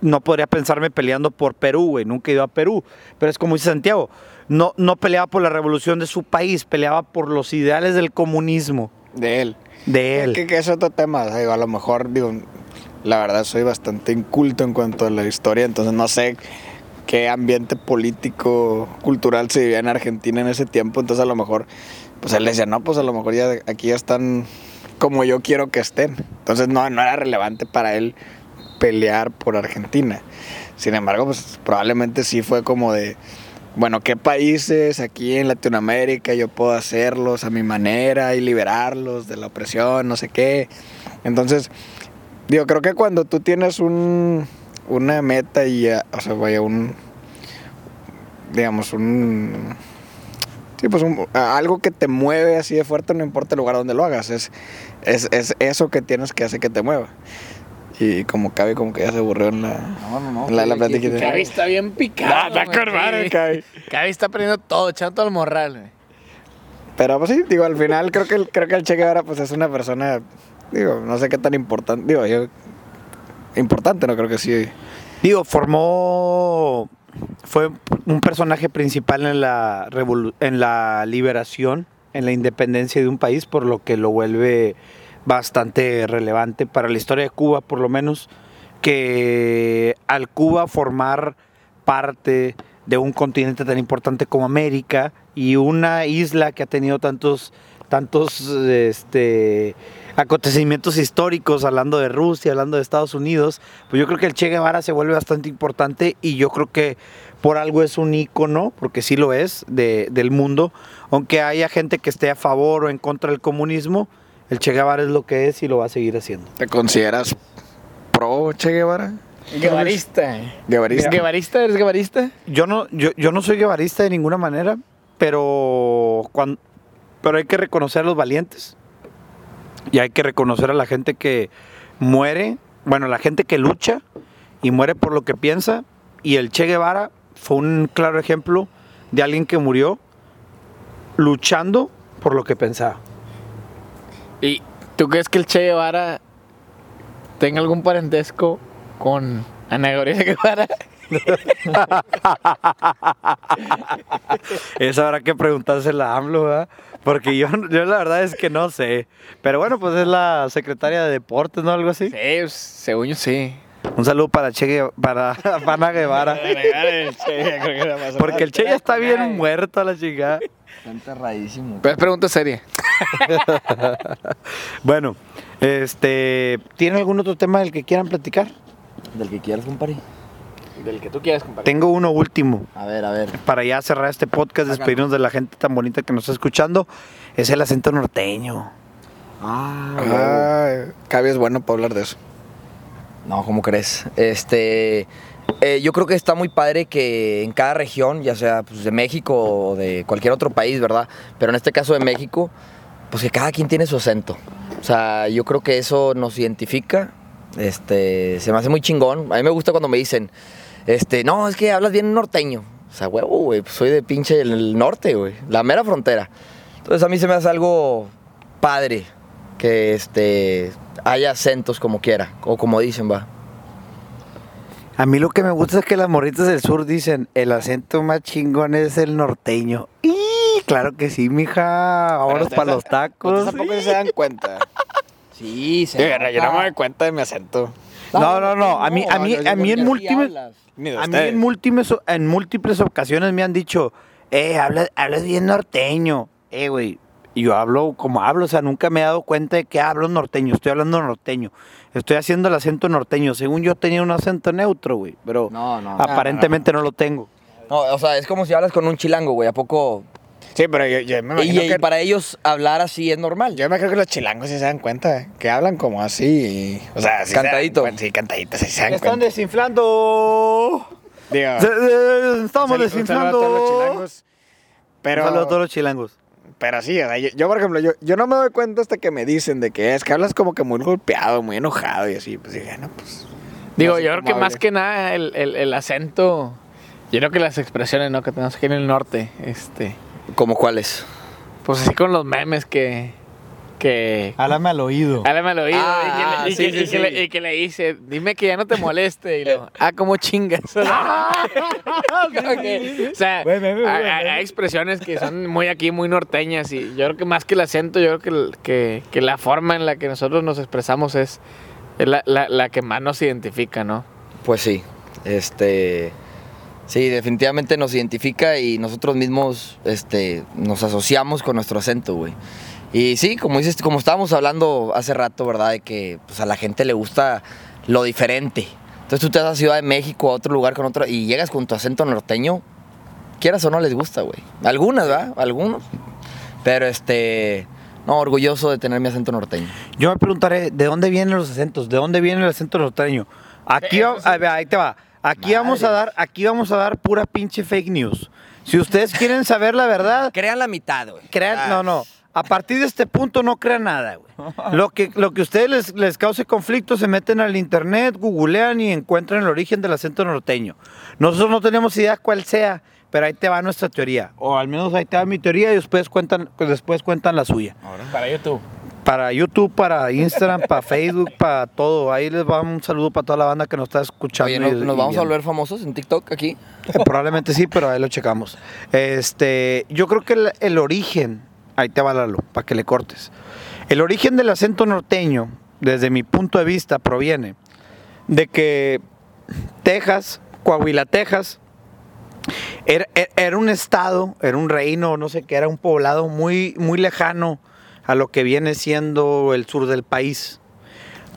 no podría pensarme peleando por Perú, güey. Nunca he ido a Perú. Pero es como dice Santiago, no, no peleaba por la revolución de su país, peleaba por los ideales del comunismo De él. de él. Que, que es otro tema, digo, a lo mejor, digo, la verdad soy bastante inculto en cuanto a la historia, entonces no sé qué ambiente político, cultural se vivía en Argentina en ese tiempo, entonces a lo mejor, pues él decía, no, pues a lo mejor ya aquí ya están como yo quiero que estén, entonces no, no era relevante para él pelear por Argentina. Sin embargo, pues probablemente sí fue como de, bueno, ¿qué países aquí en Latinoamérica yo puedo hacerlos a mi manera y liberarlos de la opresión, no sé qué? Entonces, digo, creo que cuando tú tienes un, una meta y, o sea, vaya, un, digamos, un, sí, pues algo que te mueve así de fuerte, no importa el lugar donde lo hagas, es, es, es eso que tienes que hacer que te mueva. Y como Cabe, como que ya se aburrió en la, en la, la platiquita. Cavi está bien picado. Ah, está Cavi. Cavi está perdiendo todo, echando todo el morral, güey. Pero pues sí, digo, al final creo que el, creo que el Che Guevara pues es una persona, digo, no sé qué tan importante, digo, yo, importante, no creo que sí. Digo, formó, fue un personaje principal en la, revolu- en la liberación, en la independencia de un país, por lo que lo vuelve bastante relevante para la historia de Cuba, por lo menos, que al Cuba formar parte de un continente tan importante como América y una isla que ha tenido tantos tantos este acontecimientos históricos hablando de Rusia, hablando de Estados Unidos, pues yo creo que el Che Guevara se vuelve bastante importante y yo creo que por algo es un ícono, porque sí lo es, de- del mundo, aunque haya gente que esté a favor o en contra del comunismo, el Che Guevara es lo que es y lo va a seguir haciendo. ¿Te consideras pro Che Guevara? Guevarista. Guevarista. ¿Guevarista? ¿Eres guevarista? Yo no, yo, yo no soy guevarista de ninguna manera, pero, cuan- pero hay que reconocer a los valientes y hay que reconocer a la gente que muere, bueno, la gente que lucha y muere por lo que piensa. Y el Che Guevara fue un claro ejemplo de alguien que murió luchando por lo que pensaba. ¿Y tú crees que el Che Guevara tenga algún parentesco con Ana Gabriela Guevara? [LAUGHS] Eso habrá que preguntársela a AMLO, ¿verdad? Porque yo, yo la verdad es que no sé. Pero bueno, pues es la secretaria de deportes, ¿no? Algo así. Sí, pues, según yo sí. Un saludo para Che [LAUGHS] para Ana Guevara. Porque el Che ya está bien muerto a la chica. Está enterradísimo. Pero es pregunta seria. [LAUGHS] Bueno, este, ¿tiene algún otro tema del que quieran platicar? Del que quieras, compadre. Del que tú quieras, compadre. Tengo uno último. A ver, a ver. Para ya cerrar este podcast, despedirnos de la gente tan bonita que nos está escuchando. Es el acento norteño. Ah, Ah, Cabi es bueno para hablar de eso. No, ¿cómo crees? Este, eh, yo creo que está muy padre que en cada región, ya sea pues, de México o de cualquier otro país, ¿verdad? Pero en este caso de México, pues que cada quien tiene su acento. O sea, yo creo que eso nos identifica. Este, se me hace muy chingón. A mí me gusta cuando me dicen, este, no, es que hablas bien norteño. O sea, huevo, güey, pues soy de pinche del norte, güey, la mera frontera. Entonces a mí se me hace algo padre que este haya acentos como quiera, o como dicen, va. A mí lo que me gusta es que las morritas del sur dicen, el acento más chingón es el norteño. Y claro que sí, mija. Vámonos para los tacos. Tampoco se dan cuenta. Sí, Yo, yo no me doy cuenta de mi acento. No, no, no. A mí, a mí, a mí en múltiples, a mí en múltiples, en múltiples ocasiones me han dicho, eh, hablas, hablas bien norteño. Eh, güey. Y yo hablo como hablo, o sea, nunca me he dado cuenta de que hablo norteño. Estoy hablando norteño. Estoy haciendo el acento norteño. Según yo tenía un acento neutro, güey. Pero No, no. aparentemente no lo tengo. No, o sea, es como si hablas con un chilango, güey, ¿a poco? Sí, pero yo, yo me Y, imagino y que... para ellos hablar así es normal. Yo me creo que los chilangos sí se dan cuenta, que hablan como así. y- o sea, sí se dan Cantadito. cuenta, Sí, cantadito, sí se dan Están cuenta. desinflando. Digo, Se- se- Estamos a desinflando. todos los chilangos. Pero, Un saludo a todos los chilangos. Pero sí, o sea, yo, yo, por ejemplo, yo, yo no me doy cuenta hasta que me dicen de que es que hablas como que muy golpeado, muy enojado y así. Pues dije, no, pues. Digo, no sé yo creo que más que nada el, el- el acento, yo creo que las expresiones, ¿no? Que tenemos aquí en el norte, este, ¿Como cuáles? pues así con los memes que, que, Háblame al oído. háblame al oído Ah, y, que, le- y sí, que- sí, y que sí. le, y que le dice, dime que ya no te moleste. Y luego, [LAUGHS] ah, ¿cómo chingas? [LAUGHS] [LAUGHS] o sea, Buen meme, buen hay, expresiones que son muy aquí, muy norteñas. Y yo creo que más que el acento, yo creo que, el- que, que la forma en la que nosotros nos expresamos es, es la, la- la que más nos identifica, ¿no? Pues sí, este... Sí, definitivamente nos identifica y nosotros mismos este, nos asociamos con nuestro acento, güey. Y sí, como dices, como estábamos hablando hace rato, ¿verdad? De que pues, a la gente le gusta lo diferente. Entonces tú te vas a Ciudad de México, a otro lugar con otro, y llegas con tu acento norteño, quieras o no les gusta, güey. Algunas, ¿verdad? Algunos. Pero este, no, orgulloso de tener mi acento norteño. Yo me preguntaré, ¿de dónde vienen los acentos? ¿De dónde viene el acento norteño? Aquí, va- a ver, ahí te va. Aquí vamos a dar, aquí vamos a dar pura pinche fake news. Si ustedes quieren saber la verdad, Crean la mitad, güey. crean, no, no. A partir de este punto no crean nada, güey. Lo que, lo que a ustedes les, les cause conflicto, se meten al internet, googlean y encuentran el origen del acento norteño. Nosotros no tenemos idea cuál sea, pero ahí te va nuestra teoría. O al menos ahí te va mi teoría y después cuentan, pues después cuentan la suya. Para YouTube. Para YouTube, para Instagram, para Facebook, para todo. Ahí les va un saludo para toda la banda que nos está escuchando. Oye, y- ¿nos, y nos vamos a volver famosos en TikTok aquí? Eh, Probablemente sí, pero ahí lo checamos. Este, yo creo que el, el origen, ahí te va Lalo, para que le cortes. El origen del acento norteño, desde mi punto de vista, proviene de que Texas, Coahuila, Texas, era, era- era un estado, era un reino, no sé qué, era un poblado muy, muy lejano a lo que viene siendo el sur del país.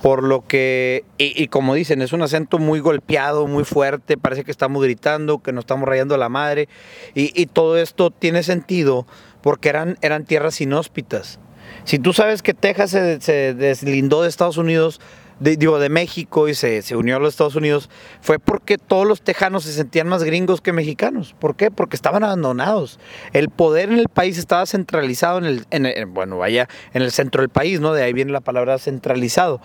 Por lo que, y, como dicen, es un acento muy golpeado, muy fuerte, parece que estamos gritando, que nos estamos rayando la madre. Y todo esto tiene sentido porque eran, eran tierras inhóspitas. Si tú sabes que Texas se, deslindó de Estados Unidos, de- digo, de México y se, se unió a los Estados Unidos, fue porque todos los tejanos se sentían más gringos que mexicanos. ¿Por qué? Porque estaban abandonados. El poder en el país estaba centralizado en el, en el- bueno, vaya, en el centro del país, ¿no? De ahí viene la palabra centralizado.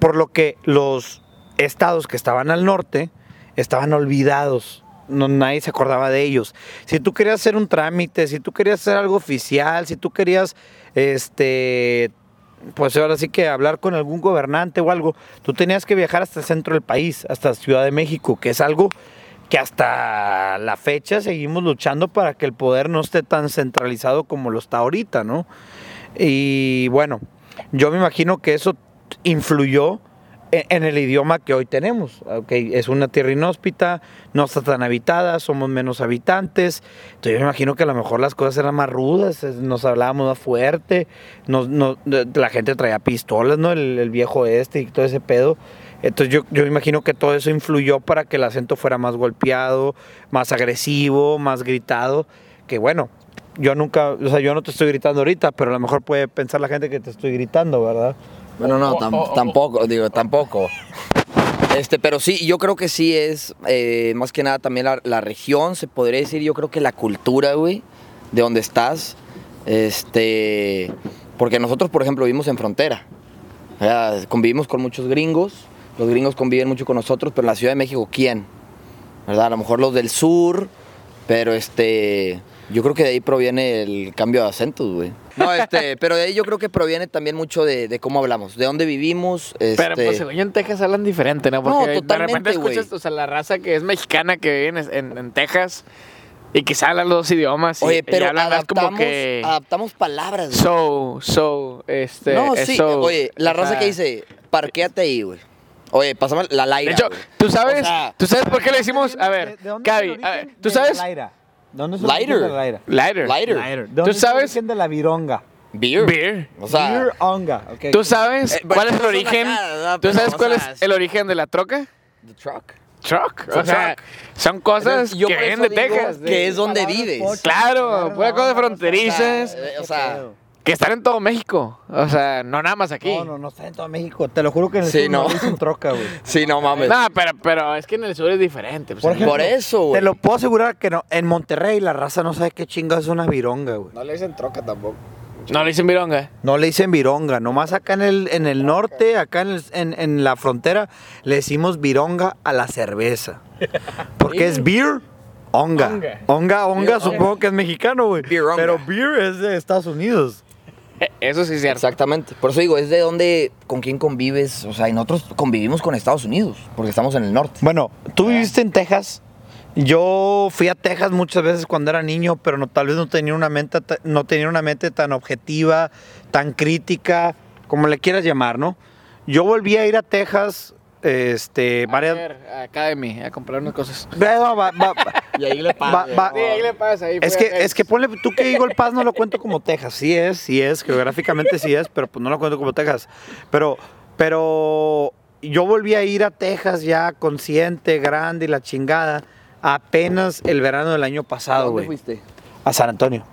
Por lo que los estados que estaban al norte estaban olvidados. No, nadie se acordaba de ellos. Si tú querías hacer un trámite, si tú querías hacer algo oficial, si tú querías, este, pues ahora sí que hablar con algún gobernante o algo, tú tenías que viajar hasta el centro del país, hasta Ciudad de México, que es algo que hasta la fecha seguimos luchando para que el poder no esté tan centralizado como lo está ahorita, ¿no? Y bueno, yo me imagino que eso influyó en, el idioma que hoy tenemos. Okay, es una tierra inhóspita, no está tan habitada, somos menos habitantes. Entonces yo me imagino que a lo mejor las cosas eran más rudas, nos hablábamos más fuerte, nos, nos- la gente traía pistolas, ¿no? El, el viejo este y todo ese pedo. Entonces yo, yo me imagino que todo eso influyó para que el acento fuera más golpeado, más agresivo, más gritado. Que bueno, yo nunca, o sea, yo no te estoy gritando ahorita, pero a lo mejor puede pensar la gente que te estoy gritando, ¿verdad? Bueno, no, tam- tampoco, digo, tampoco. Este, pero sí, yo creo que sí es, eh, más que nada también la, la región, se podría decir, yo creo que la cultura, güey, de donde estás, este, porque nosotros, por ejemplo, vivimos en frontera, convivimos con muchos gringos, los gringos conviven mucho con nosotros, pero en la Ciudad de México, ¿quién? ¿Verdad? A lo mejor los del sur, pero este, yo creo que de ahí proviene el cambio de acentos, güey. No, este, [LAUGHS] pero de ahí yo creo que proviene también mucho de, de cómo hablamos, de dónde vivimos. Pero este, pues según yo en Texas hablan diferente, ¿no? No, Porque de totalmente, repente escuchas, o sea, la raza que es mexicana que vive en, en- en Texas y quizá hablan los dos idiomas y, Oye, y pero hablan más como adaptamos, que adaptamos palabras. güey. so, so, este, no, es sí, so, oye, la raza sea, que dice, parquéate ahí, güey. Oye, pásame la De Laira, hecho, güey. tú sabes, O sea, tú sabes por qué le decimos, a ver, Gaby, a ver, tú sabes, ¿Dónde es el origen Laira? lighter, Lighter. ¿Tú sabes? de la vironga? Beer. Beer. O sea, onga. ¿Tú sabes Eh, cuál es el origen? ¿Tú sabes cuál sea, es el origen de la troca? the truck. Truck. O Son sea, truck. son cosas yo que vienen de Texas. Que es donde vives. Claro, puras cosas fronterizas Eh, O sea, que están en todo México. O sea, no nada más aquí. No, no, no está en todo México. Te lo juro que en el Sí, sur no. dicen troca, güey. [LAUGHS] sí, no mames. No, pero, pero es que en el sur es diferente. pues, Por en- ejemplo, Por eso, güey. Te lo puedo asegurar que no. En Monterrey la raza no sabe qué chinga es una vironga, güey. No le dicen troca tampoco. no le dicen vironga. No le dicen vironga, nomás acá en el, en el norte, acá en, el- en- en la frontera, le decimos vironga a la cerveza. [LAUGHS] Porque es beer, onga. Onga. Onga, onga, supongo que es mexicano, güey. Pero beer es de Estados Unidos. [LAUGHS] Eso sí es cierto. Exactamente. Por eso digo, es de dónde, con quién convives. O sea, y nosotros convivimos con Estados Unidos, porque estamos en el norte. Bueno, tú viviste en Texas. Yo fui a Texas muchas veces cuando era niño, pero no, tal vez no tenía una mente, no tenía una mente tan objetiva, tan crítica, como le quieras llamar, ¿no? Yo volví a ir a Texas, este, A varias. ver, a Academy, a comprar unas cosas. Va, va, va, va. [LAUGHS] Y ahí le Va- va- Sí, ahí le pasa. Ahí Es que, a- es que ponle, tú que Eagle Pass no lo cuento como Texas. Sí es, sí es, geográficamente sí es, pero pues no lo cuento como Texas. Pero, pero yo volví a ir a Texas ya consciente, grande y la chingada, apenas el verano del año pasado, ¿Dónde güey. fuiste? A San Antonio.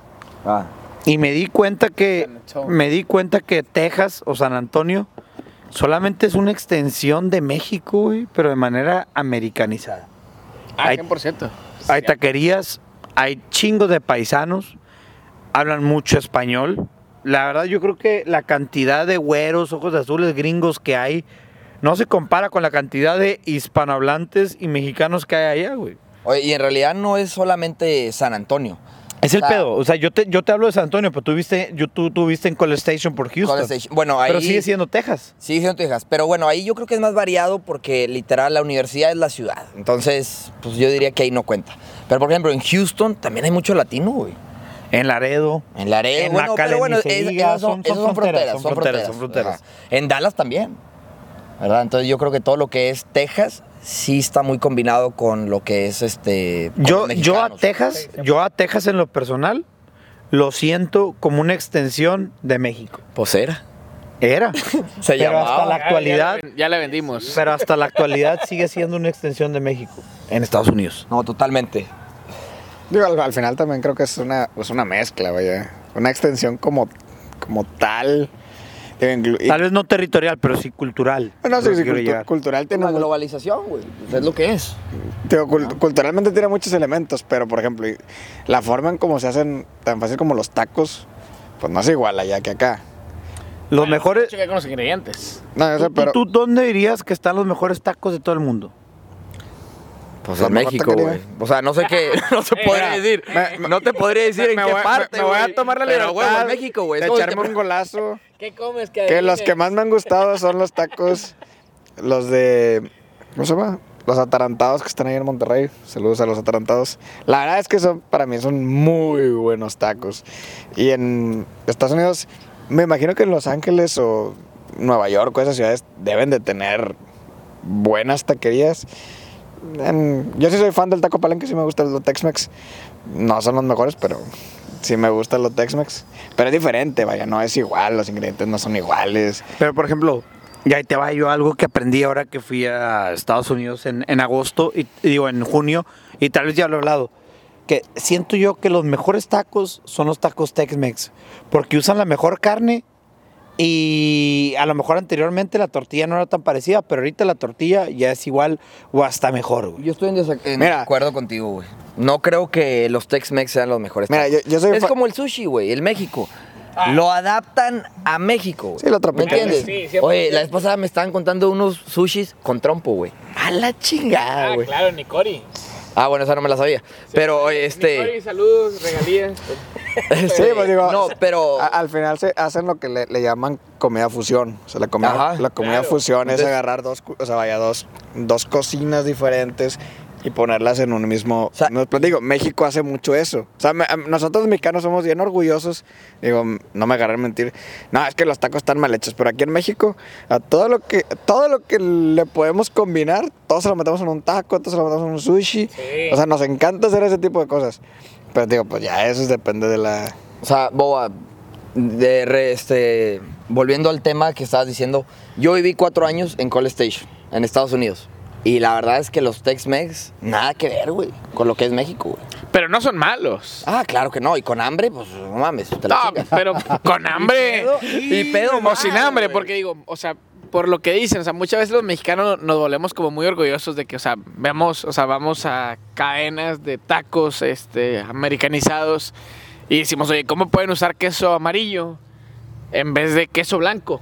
Ah. Y me di cuenta que, me di cuenta que Texas o San Antonio solamente es una extensión de México, güey, pero de manera americanizada. Ah, Hay- 100%. Hay taquerías, hay chingos de paisanos, hablan mucho español. La verdad, yo creo que la cantidad de güeros, ojos azules, gringos que hay, no se compara con la cantidad de hispanohablantes y mexicanos que hay allá, güey. Y en realidad no es solamente San Antonio. Es el O sea, pedo. O sea, yo te, yo te hablo de San Antonio, pero tú viste, yo, tú, tú viste en College Station por Houston. College Station. Bueno, ahí. Pero sigue siendo Texas. Sí, siendo Texas. Pero bueno, ahí yo creo que es más variado porque literal la universidad es la ciudad. Entonces, pues yo diría que ahí no cuenta. Pero por ejemplo, en Houston también hay mucho latino, güey. En Laredo. En Laredo, En bueno, pero bueno, esas son, son- son fronteras, son fronteras. En Dallas también, ¿verdad? Entonces yo creo que todo lo que es Texas sí está muy combinado con lo que es este. Yo, yo a. Texas, yo a Texas en lo personal, lo siento como una extensión de México. Pues era. Era. [LAUGHS] Se pero llamaba. hasta la Ya- actualidad, Ya, ya le vendimos. pero hasta la actualidad sigue siendo una extensión de México en Estados Unidos. No, totalmente. Digo, al, al final también creo que es una, es una mezcla, vaya. Una extensión como, como tal. Tal vez no territorial, pero sí cultural. Quiero cultu- llegar. cultural tiene La globalización, güey. pues Es lo que es. culturalmente tiene muchos elementos, pero por ejemplo, la forma en cómo se hacen tan fácil como los tacos, pues no es igual allá que acá. Los mejores. Checa con los ingredientes. No, yo sé, ¿Tú, pero tú dónde dirías que están los mejores tacos de todo el mundo? Pues La en México, güey. O sea, no sé qué, [LAUGHS] no se podría Mira, decir. me- me- no te podría decir en me qué voy- parte, me voy a tomar la Pero, libertad en México, güey. de echarme un golazo ¿Qué comes? Que los que más me han gustado son los tacos, los de. ¿Cómo se llama? Los atarantados que están ahí en Monterrey. Saludos a los atarantados. La verdad es que son, para mí son muy buenos tacos. Y en Estados Unidos, me imagino que en Los Ángeles o Nueva York o esas ciudades deben de tener buenas taquerías. En- yo sí soy fan del taco palenque, sí me gusta el Tex-Mex. No son los mejores, pero sí me gusta el Tex-Mex. Pero es diferente, vaya, no es igual, los ingredientes no son iguales. Pero, por ejemplo, y ahí te va yo algo que aprendí ahora que fui a Estados Unidos en, en agosto, y digo, en junio, y tal vez ya lo he hablado, que siento yo que los mejores tacos son los tacos Tex-Mex, porque usan la mejor carne y a lo mejor anteriormente la tortilla no era tan parecida, pero ahorita la tortilla ya es igual o hasta mejor, güey. Yo estoy en, en Mira. acuerdo contigo, güey. No creo que los Tex-Mex sean los mejores. Mira, yo- yo soy es como el sushi, güey, el México. Lo adaptan a México. güey. Sí, lo ¿Me entiendes? Sí, 100%. Oye, la vez pasada me estaban contando unos sushis con trompo, güey. A la chingada, Ah, güey. claro, Nicori. Ah, bueno, esa no me la sabía. Pero, oye, este. Saludos, regalías. [LAUGHS] este, Sí, pues digo, No, pero. a- al final se hacen lo que le, le llaman comida fusión. O sea, la comida, Ajá, la comida claro. fusión es Entonces- agarrar dos, cu- o sea, vaya, dos, dos cocinas diferentes y ponerlas en un mismo... sea- no, pues digo, México hace mucho eso. O sea, me- nosotros mexicanos somos bien orgullosos. Digo, no me agarré a mentir. No, es que los tacos están mal hechos. Pero aquí en México, a todo lo que, todo lo que le podemos combinar, todo se lo metemos en un taco, todo se lo metemos en un sushi. Sí. O sea, nos encanta hacer ese tipo de cosas. Pero digo, pues ya eso depende de la... O sea, Boba, de re- este, volviendo al tema que estabas diciendo, yo viví cuatro años en College Station, en Estados Unidos. Y la verdad es que los Tex-Mex, nada que ver, güey, con lo que es México, güey. Pero no son malos. Ah, claro que no. Y con hambre, pues no mames, te la No, chingas. pero [LAUGHS] con hambre. Y pedo o sin hambre, güey. porque digo, o sea, por lo que dicen, o sea, muchas veces los mexicanos nos volvemos como muy orgullosos de que, o sea, vemos, o sea, vamos a cadenas de tacos, este, americanizados y decimos, oye, ¿cómo pueden usar queso amarillo en vez de queso blanco?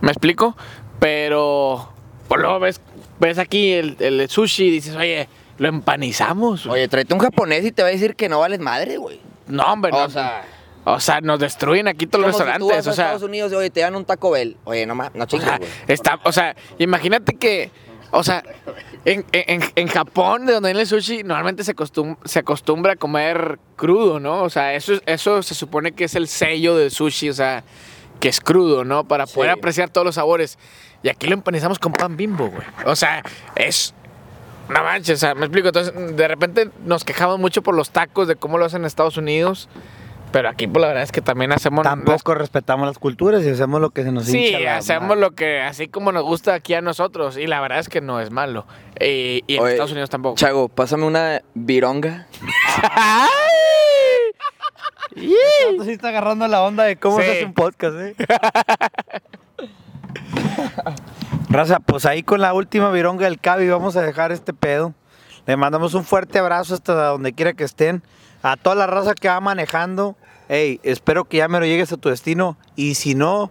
¿Me explico? Pero, pues luego ves, ves aquí el, el sushi y dices, oye, lo empanizamos. Oye, tráete un japonés y te va a decir que no vales madre, güey. no, hombre, no. O sea, O sea, nos destruyen aquí todos los como si tú restaurantes. vas a o sea, Estados Unidos oye, te dan un Taco Bell. Oye, no, no o chingues, sea, está, o sea, imagínate que, o sea, en, en- en Japón, de donde viene el sushi, normalmente se, acostum- se acostumbra a comer crudo, ¿no? O sea, eso, es- eso se supone que es el sello del sushi, o sea, que es crudo, ¿no? Para poder Sí. apreciar todos los sabores. Y aquí lo empanizamos con pan bimbo, güey. O sea, es... No manches, o sea, me explico. Entonces, de repente nos quejamos mucho por los tacos de cómo lo hacen en Estados Unidos. Pero aquí, pues la verdad es que también hacemos. las Tampoco respetamos las culturas y hacemos lo que se nos Sí, hincha hacemos madre. lo que, así como nos gusta aquí a nosotros. Y la verdad es que no es malo. Y, y en Oye, Estados Unidos tampoco. Chago, pásame una vironga. [LAUGHS] Tú sí está agarrando la onda de cómo Sí. se hace un podcast, ¿eh? [LAUGHS] Raza, pues ahí con la última vironga del Cabi vamos a dejar este pedo. Le mandamos un fuerte abrazo hasta donde quiera que estén. A toda la raza que va manejando. Hey, espero que ya me lo llegues a tu destino. Y si no,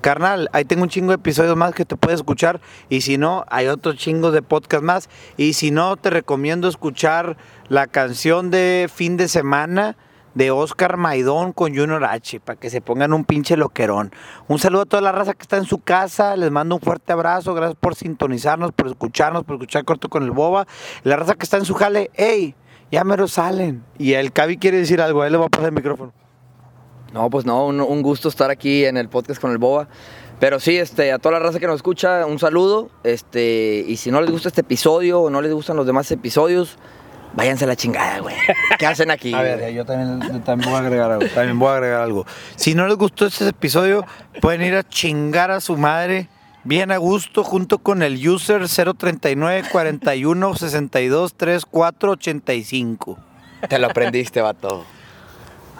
carnal, ahí tengo un chingo de episodios más que te puedes escuchar. Y si no, hay otros chingos de podcast más. Y si no, te recomiendo escuchar la canción de fin de semana de Oscar Maidón con Junior H, para que se pongan un pinche loquerón. Un saludo a toda la raza que está en su casa, les mando un fuerte abrazo, gracias por sintonizarnos, por escucharnos, por escuchar Corto con el Boba. La raza que está en su jale, hey, ya me lo salen. Y el Cavi quiere decir algo, a él le va a pasar el micrófono. No, pues no, un, un gusto estar aquí en el podcast con el Boba. Pero sí, este, a toda la raza que nos escucha, un saludo. Este, y si no les gusta este episodio o no les gustan los demás episodios, váyanse a la chingada, güey. ¿Qué hacen aquí? [LAUGHS] A ver, yo también, yo también voy a agregar algo. También voy a agregar algo. Si no les gustó este episodio, pueden ir a chingar a su madre bien a gusto junto con el user 039 41 62 34 85. Te lo aprendiste, vato.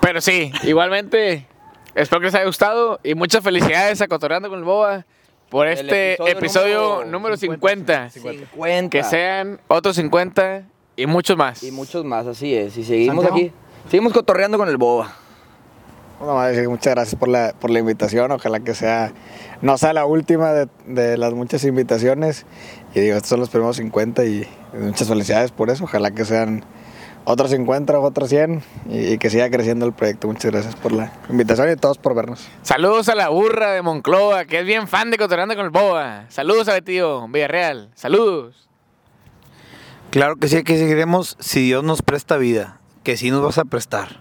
Pero sí, igualmente, espero que les haya gustado. Y muchas felicidades a Cotorreando con el Boba por El este episodio episodio, número número 50. 50. Que sean otros 50 y muchos más. Y muchos más, así es. Y seguimos ¿Santiago? aquí. Seguimos cotorreando con el boba. Bueno, muchas gracias por la, por la invitación. Ojalá que sea, no sea la última de, de, las muchas invitaciones. Y digo, estos son los primeros 50 y muchas felicidades por eso. Ojalá que sean otros 50, otros 100 y, y que siga creciendo el proyecto. Muchas gracias por la invitación y todos por vernos. Saludos a la burra de Moncloa, que es bien fan de Cotorreando con el Boa. Saludos a Betío Villarreal. Saludos. Claro que sí, que seguiremos si Dios nos presta vida, que sí nos vas a prestar.